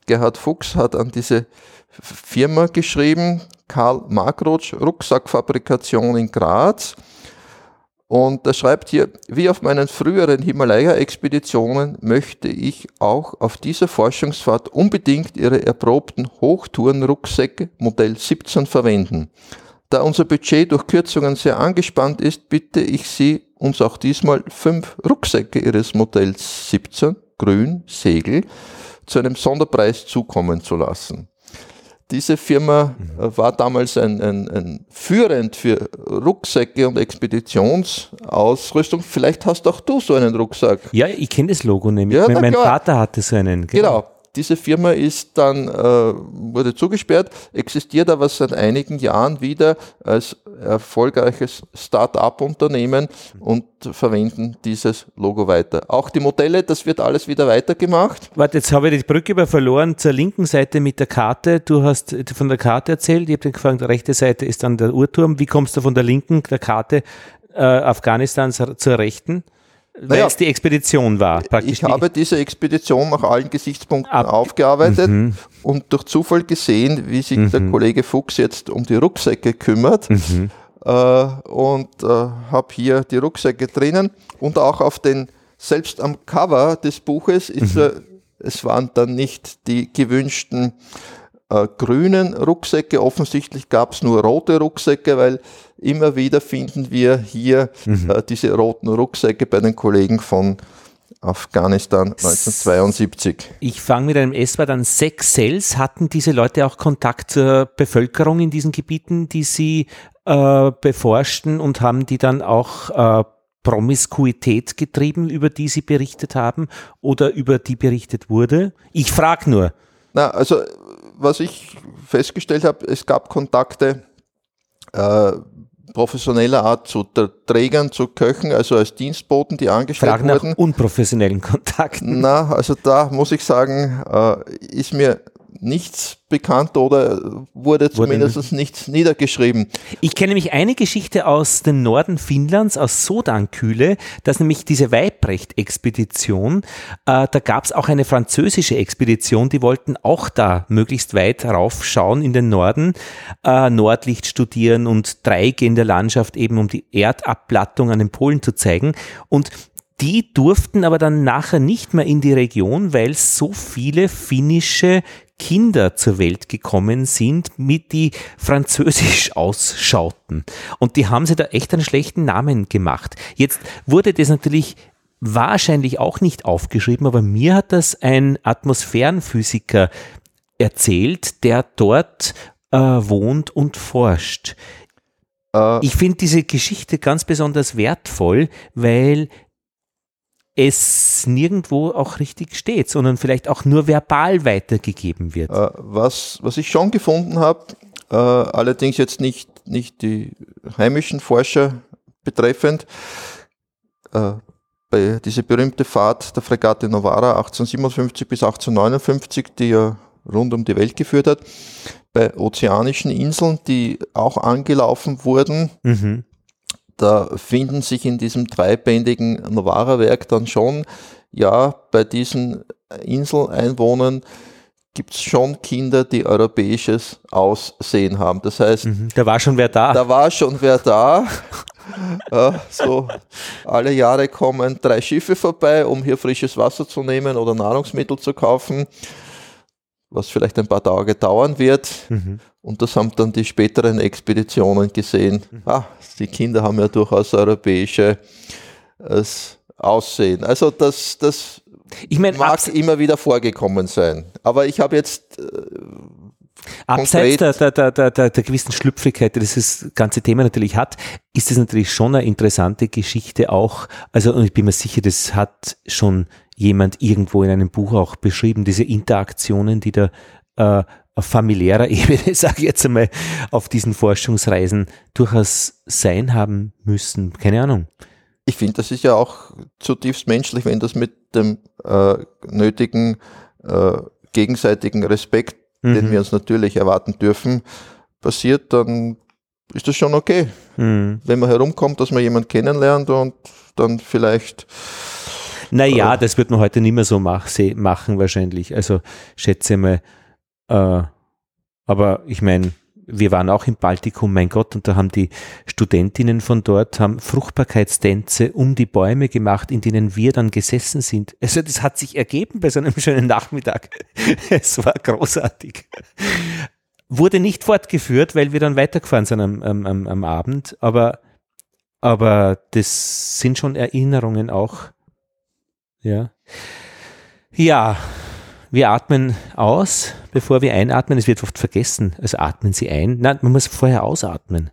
Gerhard Fuchs hat an diese Firma geschrieben, Karl Markrotsch, Rucksackfabrikation in Graz. Und er schreibt hier, wie auf meinen früheren Himalaya-Expeditionen möchte ich auch auf dieser Forschungsfahrt unbedingt Ihre erprobten Hochtourenrucksäcke Modell 17 verwenden. Da unser Budget durch Kürzungen sehr angespannt ist, bitte ich Sie, uns auch diesmal fünf Rucksäcke Ihres Modells 17, grün, Segel, zu einem Sonderpreis zukommen zu lassen. Diese Firma äh, war damals ein, ein, ein führend für Rucksäcke und Expeditionsausrüstung. Vielleicht hast auch du so einen Rucksack. Ja, ich kenne das Logo nämlich. Ja, mein klar. Vater hatte so einen. Genau. genau. Diese Firma ist dann, äh, wurde zugesperrt, existiert aber seit einigen Jahren wieder als erfolgreiches Start-up-Unternehmen und verwenden dieses Logo weiter. Auch die Modelle, das wird alles wieder weitergemacht. Warte, jetzt habe ich die Brücke über verloren zur linken Seite mit der Karte. Du hast von der Karte erzählt, ich habe gefragt, die rechte Seite ist dann der Uhrturm. Wie kommst du von der linken, der Karte äh, Afghanistans zur rechten? Weil es die Expedition war. Praktisch ich habe diese Expedition nach allen Gesichtspunkten Ab aufgearbeitet mhm. und durch Zufall gesehen, wie sich mhm. der Kollege Fuchs jetzt um die Rucksäcke kümmert. Mhm. Äh, und äh, habe hier die Rucksäcke drinnen und auch auf den, selbst am Cover des Buches ist mhm. äh, es waren dann nicht die gewünschten äh, grünen Rucksäcke. Offensichtlich gab es nur rote Rucksäcke, weil immer wieder finden wir hier mhm. äh, diese roten Rucksäcke bei den Kollegen von Afghanistan 1972. Ich fange mit einem S, war dann sechs Cells. Hatten diese Leute auch Kontakt zur Bevölkerung in diesen Gebieten, die sie äh, beforschten und haben die dann auch äh, Promiskuität getrieben, über die sie berichtet haben oder über die berichtet wurde? Ich frage nur. Na, also was ich festgestellt habe, es gab Kontakte äh, professioneller Art zu Trägern, zu Köchen, also als Dienstboten, die angestellt wurden. Nach unprofessionellen Kontakten. Na, also da muss ich sagen, äh, ist mir nichts bekannt oder wurde zumindest wurde nichts niedergeschrieben. Ich kenne nämlich eine Geschichte aus dem Norden Finnlands, aus Sodankühle, dass nämlich diese Weibrecht-Expedition, äh, da gab es auch eine französische Expedition, die wollten auch da möglichst weit raufschauen in den Norden, äh, Nordlicht studieren und Dreiecke in der Landschaft eben, um die Erdabplattung an den Polen zu zeigen. Und die durften aber dann nachher nicht mehr in die Region, weil so viele finnische Kinder zur Welt gekommen sind, mit die französisch ausschauten. Und die haben sie da echt einen schlechten Namen gemacht. Jetzt wurde das natürlich wahrscheinlich auch nicht aufgeschrieben, aber mir hat das ein Atmosphärenphysiker erzählt, der dort äh, wohnt und forscht. Äh. Ich finde diese Geschichte ganz besonders wertvoll, weil es nirgendwo auch richtig steht, sondern vielleicht auch nur verbal weitergegeben wird. Äh, was, was ich schon gefunden habe, äh, allerdings jetzt nicht, nicht die heimischen Forscher betreffend, äh, bei dieser berühmte Fahrt der Fregatte Novara 1857 bis 1859, die ja rund um die Welt geführt hat, bei ozeanischen Inseln, die auch angelaufen wurden, mhm da finden sich in diesem dreibändigen Novara-Werk dann schon, ja, bei diesen Inseleinwohnern gibt es schon Kinder, die europäisches Aussehen haben. Das heißt, mhm, da war schon wer da. Da war schon wer da. äh, so alle Jahre kommen drei Schiffe vorbei, um hier frisches Wasser zu nehmen oder Nahrungsmittel zu kaufen was vielleicht ein paar Tage dauern wird. Mhm. Und das haben dann die späteren Expeditionen gesehen. Mhm. Ah, die Kinder haben ja durchaus europäische äh, Aussehen. Also das, das ich mein, mag immer wieder vorgekommen sein. Aber ich habe jetzt äh, Abseits der, der, der, der, der gewissen Schlüpfrigkeit, die das ganze Thema natürlich hat, ist es natürlich schon eine interessante Geschichte auch. Also, und ich bin mir sicher, das hat schon jemand irgendwo in einem Buch auch beschrieben, diese Interaktionen, die da äh, auf familiärer Ebene, sage ich jetzt einmal, auf diesen Forschungsreisen durchaus sein haben müssen. Keine Ahnung. Ich finde, das ist ja auch zutiefst menschlich, wenn das mit dem äh, nötigen äh, gegenseitigen Respekt, mhm. den wir uns natürlich erwarten dürfen, passiert, dann ist das schon okay. Mhm. Wenn man herumkommt, dass man jemanden kennenlernt und dann vielleicht. Naja, das wird man heute nicht mehr so mach, machen wahrscheinlich. Also schätze mal, äh, aber ich meine, wir waren auch im Baltikum, mein Gott, und da haben die Studentinnen von dort haben Fruchtbarkeitstänze um die Bäume gemacht, in denen wir dann gesessen sind. Also das hat sich ergeben bei so einem schönen Nachmittag. es war großartig. Wurde nicht fortgeführt, weil wir dann weitergefahren sind am, am, am Abend, aber, aber das sind schon Erinnerungen auch. Ja. Ja, wir atmen aus, bevor wir einatmen. Es wird oft vergessen. Also atmen Sie ein. Nein, man muss vorher ausatmen.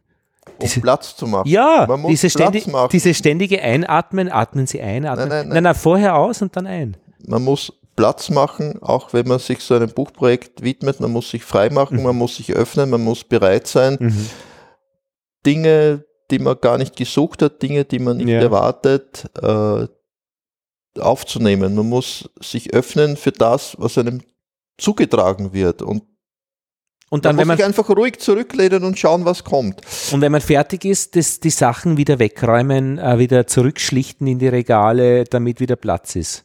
Diese, um Platz zu machen. Ja, diese, ständig, diese, ständige Einatmen, atmen Sie ein, atmen. Nein, nein, nein. nein, nein, vorher aus und dann ein. Man muss Platz machen, auch wenn man sich so einem Buchprojekt widmet. Man muss sich frei machen, mhm. man muss sich öffnen, man muss bereit sein. Mhm. Dinge, die man gar nicht gesucht hat, Dinge, die man nicht ja. erwartet, äh, aufzunehmen. Man muss sich öffnen für das, was einem zugetragen wird. Und und dann, man wenn man sich einfach ruhig zurücklehnen und schauen, was kommt. Und wenn man fertig ist, das, die Sachen wieder wegräumen, äh, wieder zurückschlichten in die Regale, damit wieder Platz ist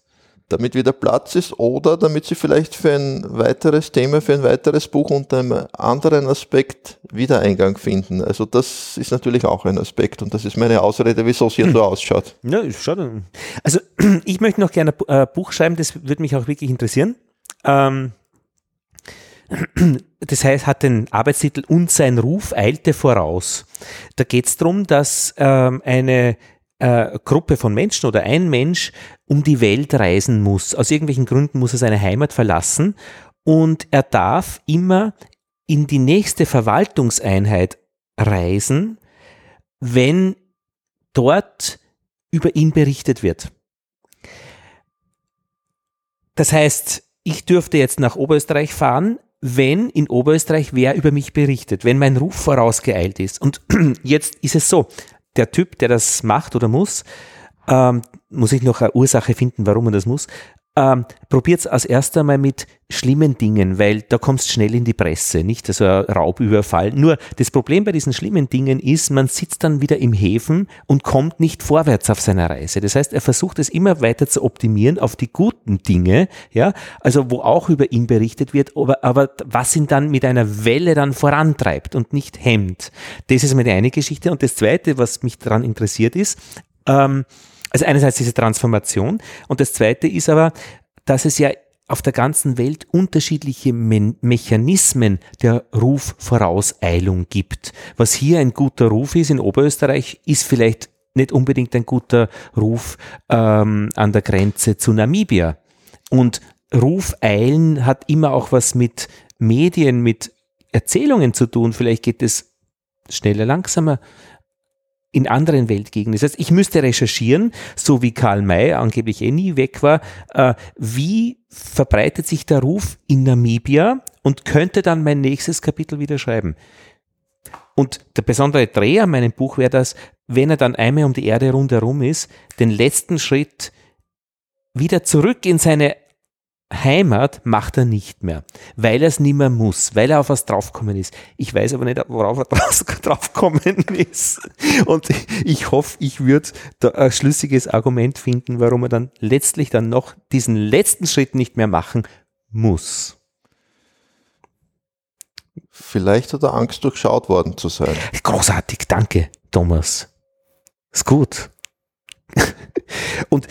damit wieder Platz ist oder damit sie vielleicht für ein weiteres Thema, für ein weiteres Buch unter einem anderen Aspekt wieder Eingang finden. Also das ist natürlich auch ein Aspekt und das ist meine Ausrede, wieso es hier so ausschaut. Ja, schade. Also ich möchte noch gerne ein äh, Buch schreiben, das würde mich auch wirklich interessieren. Ähm, das heißt, hat den Arbeitstitel Und sein Ruf eilte voraus. Da geht es darum, dass ähm, eine äh, Gruppe von Menschen oder ein Mensch um die Welt reisen muss. Aus irgendwelchen Gründen muss er seine Heimat verlassen und er darf immer in die nächste Verwaltungseinheit reisen, wenn dort über ihn berichtet wird. Das heißt, ich dürfte jetzt nach Oberösterreich fahren, wenn in Oberösterreich wer über mich berichtet, wenn mein Ruf vorausgeeilt ist. Und jetzt ist es so, der Typ, der das macht oder muss, ähm, muss ich noch eine Ursache finden, warum man das muss. Ähm, Probiert es als erster mal mit schlimmen Dingen, weil da kommst schnell in die Presse, nicht? Also Raubüberfall. Nur das Problem bei diesen schlimmen Dingen ist, man sitzt dann wieder im Häfen und kommt nicht vorwärts auf seiner Reise. Das heißt, er versucht es immer weiter zu optimieren auf die guten Dinge, ja, also wo auch über ihn berichtet wird, aber, aber was ihn dann mit einer Welle dann vorantreibt und nicht hemmt. Das ist meine eine Geschichte. Und das zweite, was mich daran interessiert ist, ähm, also einerseits diese Transformation und das zweite ist aber, dass es ja auf der ganzen Welt unterschiedliche Me Mechanismen der Rufvorauseilung gibt. Was hier ein guter Ruf ist in Oberösterreich, ist vielleicht nicht unbedingt ein guter Ruf ähm, an der Grenze zu Namibia. Und Rufeilen hat immer auch was mit Medien, mit Erzählungen zu tun. Vielleicht geht es schneller, langsamer in anderen Weltgegenden. Das heißt, ich müsste recherchieren, so wie Karl May angeblich eh nie weg war, äh, wie verbreitet sich der Ruf in Namibia und könnte dann mein nächstes Kapitel wieder schreiben. Und der besondere Dreh an meinem Buch wäre das, wenn er dann einmal um die Erde rundherum ist, den letzten Schritt wieder zurück in seine Heimat macht er nicht mehr, weil er es nicht mehr muss, weil er auf was draufgekommen ist. Ich weiß aber nicht, worauf er draufgekommen ist. Und ich hoffe, ich würde da ein schlüssiges Argument finden, warum er dann letztlich dann noch diesen letzten Schritt nicht mehr machen muss. Vielleicht hat er Angst, durchschaut worden zu sein. Großartig, danke, Thomas. Ist gut. Und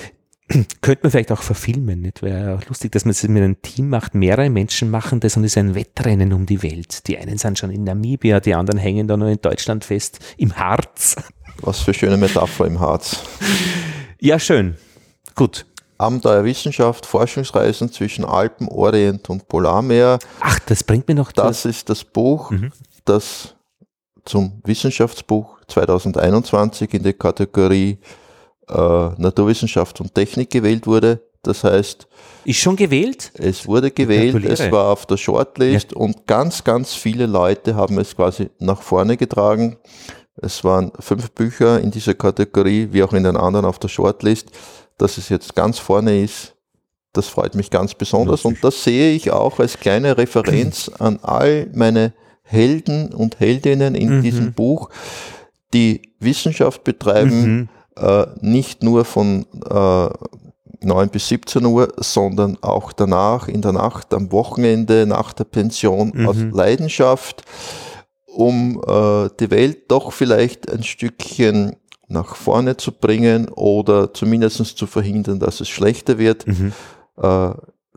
könnte man vielleicht auch verfilmen, nicht? Wäre ja auch lustig, dass man es mit einem Team macht, mehrere Menschen machen das und es ist ein Wettrennen um die Welt. Die einen sind schon in Namibia, die anderen hängen da nur in Deutschland fest, im Harz. Was für schöne Metapher im Harz. Ja, schön. Gut. Abenteuer Wissenschaft, Forschungsreisen zwischen Alpen, Orient und Polarmeer. Ach, das bringt mir noch Das ist das Buch, mhm. das zum Wissenschaftsbuch 2021 in der Kategorie äh, Naturwissenschaft und Technik gewählt wurde. Das heißt, ist schon gewählt? Es wurde gewählt, es war auf der Shortlist ja. und ganz, ganz viele Leute haben es quasi nach vorne getragen. Es waren fünf Bücher in dieser Kategorie, wie auch in den anderen auf der Shortlist. Dass es jetzt ganz vorne ist, das freut mich ganz besonders und das sehe ich auch als kleine Referenz an all meine Helden und Heldinnen in mhm. diesem Buch, die Wissenschaft betreiben, mhm. Äh, nicht nur von äh, 9 bis 17 Uhr, sondern auch danach, in der Nacht, am Wochenende, nach der Pension mhm. aus Leidenschaft, um äh, die Welt doch vielleicht ein Stückchen nach vorne zu bringen oder zumindest zu verhindern, dass es schlechter wird. Mhm. Äh,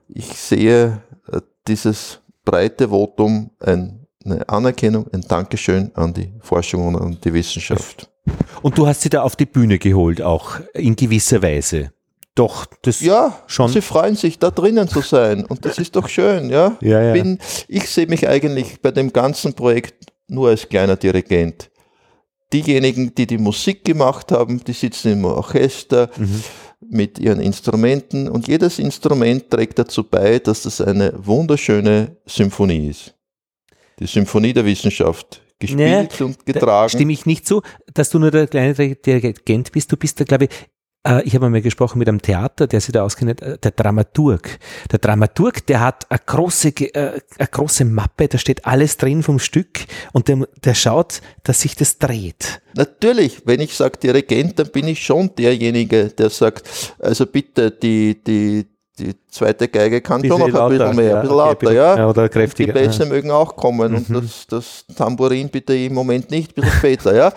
ich sehe äh, dieses breite Votum ein eine Anerkennung, ein Dankeschön an die Forschung und an die Wissenschaft. Und du hast sie da auf die Bühne geholt, auch in gewisser Weise. Doch, das ja, schon. Sie freuen sich, da drinnen zu sein. Und das ist doch schön, ja. ja, ja. Bin, ich sehe mich eigentlich bei dem ganzen Projekt nur als kleiner Dirigent. Diejenigen, die die Musik gemacht haben, die sitzen im Orchester mhm. mit ihren Instrumenten und jedes Instrument trägt dazu bei, dass das eine wunderschöne Symphonie ist. Die Symphonie der Wissenschaft gespielt nee, und getragen. stimme ich nicht zu, dass du nur der kleine Dirigent bist. Du bist da, glaube ich, äh, ich habe einmal gesprochen mit einem Theater, der sich da auskennt, äh, der Dramaturg. Der Dramaturg, der hat eine große, äh, eine große Mappe, da steht alles drin vom Stück und der, der schaut, dass sich das dreht. Natürlich, wenn ich sage Dirigent, dann bin ich schon derjenige, der sagt, also bitte die, die, die zweite Geige kann schon noch ein bisschen mehr, ja, ein bisschen okay, lauter, ja. ja. Oder kräftiger. Die Bässe ja. mögen auch kommen mhm. und das, das Tambourin bitte im Moment nicht, ein bisschen später, ja.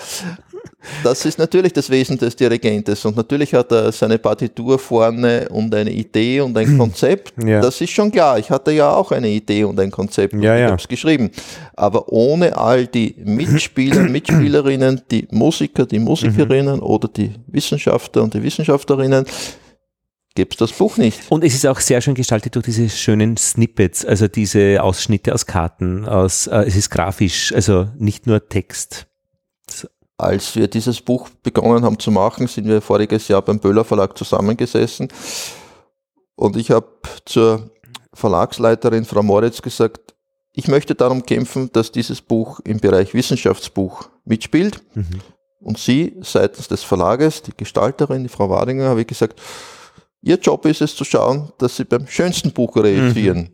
Das ist natürlich das Wesen des Dirigentes und natürlich hat er seine Partitur vorne und eine Idee und ein Konzept. Ja. Das ist schon klar. Ich hatte ja auch eine Idee und ein Konzept und ja, ich habe es geschrieben. Aber ohne all die Mitspieler, Mitspielerinnen, die Musiker, die Musikerinnen mhm. oder die Wissenschaftler und die Wissenschaftlerinnen, gäbe es das Buch nicht. Und es ist auch sehr schön gestaltet durch diese schönen Snippets, also diese Ausschnitte aus Karten, aus, äh, es ist grafisch, also nicht nur Text. Als wir dieses Buch begonnen haben zu machen, sind wir voriges Jahr beim Böhler Verlag zusammengesessen und ich habe zur Verlagsleiterin Frau Moritz gesagt, ich möchte darum kämpfen, dass dieses Buch im Bereich Wissenschaftsbuch mitspielt. Mhm. Und sie seitens des Verlages, die Gestalterin, die Frau Wadinger, habe ich gesagt, Ihr Job ist es zu schauen, dass Sie beim schönsten Buch reagieren. Mhm.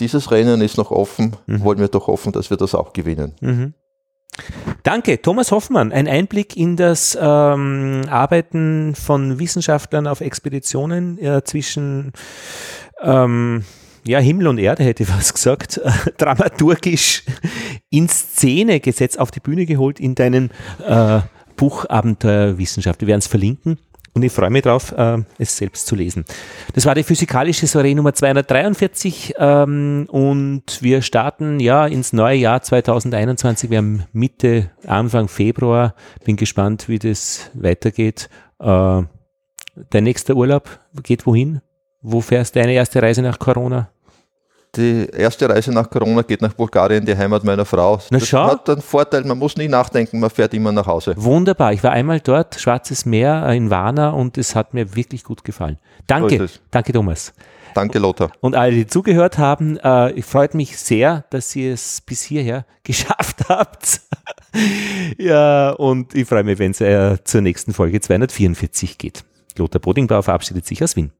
Dieses Rennen ist noch offen. Mhm. Wollen wir doch hoffen, dass wir das auch gewinnen. Mhm. Danke, Thomas Hoffmann. Ein Einblick in das ähm, Arbeiten von Wissenschaftlern auf Expeditionen äh, zwischen ähm, ja, Himmel und Erde, hätte ich was gesagt, dramaturgisch in Szene gesetzt, auf die Bühne geholt in deinem äh, Buch Abenteuerwissenschaft. Wir werden es verlinken und ich freue mich darauf, äh, es selbst zu lesen. Das war die physikalische Soiree Nummer 243 ähm, und wir starten ja ins neue Jahr 2021. Wir haben Mitte, Anfang Februar. Bin gespannt, wie das weitergeht. Äh, dein nächster Urlaub geht wohin? Wo fährst du deine erste Reise nach Corona? Die erste Reise nach Corona geht nach Bulgarien, die Heimat meiner Frau. Na, das schau. hat einen Vorteil, man muss nie nachdenken, man fährt immer nach Hause. Wunderbar. Ich war einmal dort, Schwarzes Meer in Varna und es hat mir wirklich gut gefallen. Danke. So Danke, Thomas. Danke, Lothar. Und alle, die zugehört haben, äh, freut mich sehr, dass ihr es bis hierher geschafft habt. ja, und ich freue mich, wenn es äh, zur nächsten Folge 244 geht. Lothar Bodingbauer verabschiedet sich aus Wien.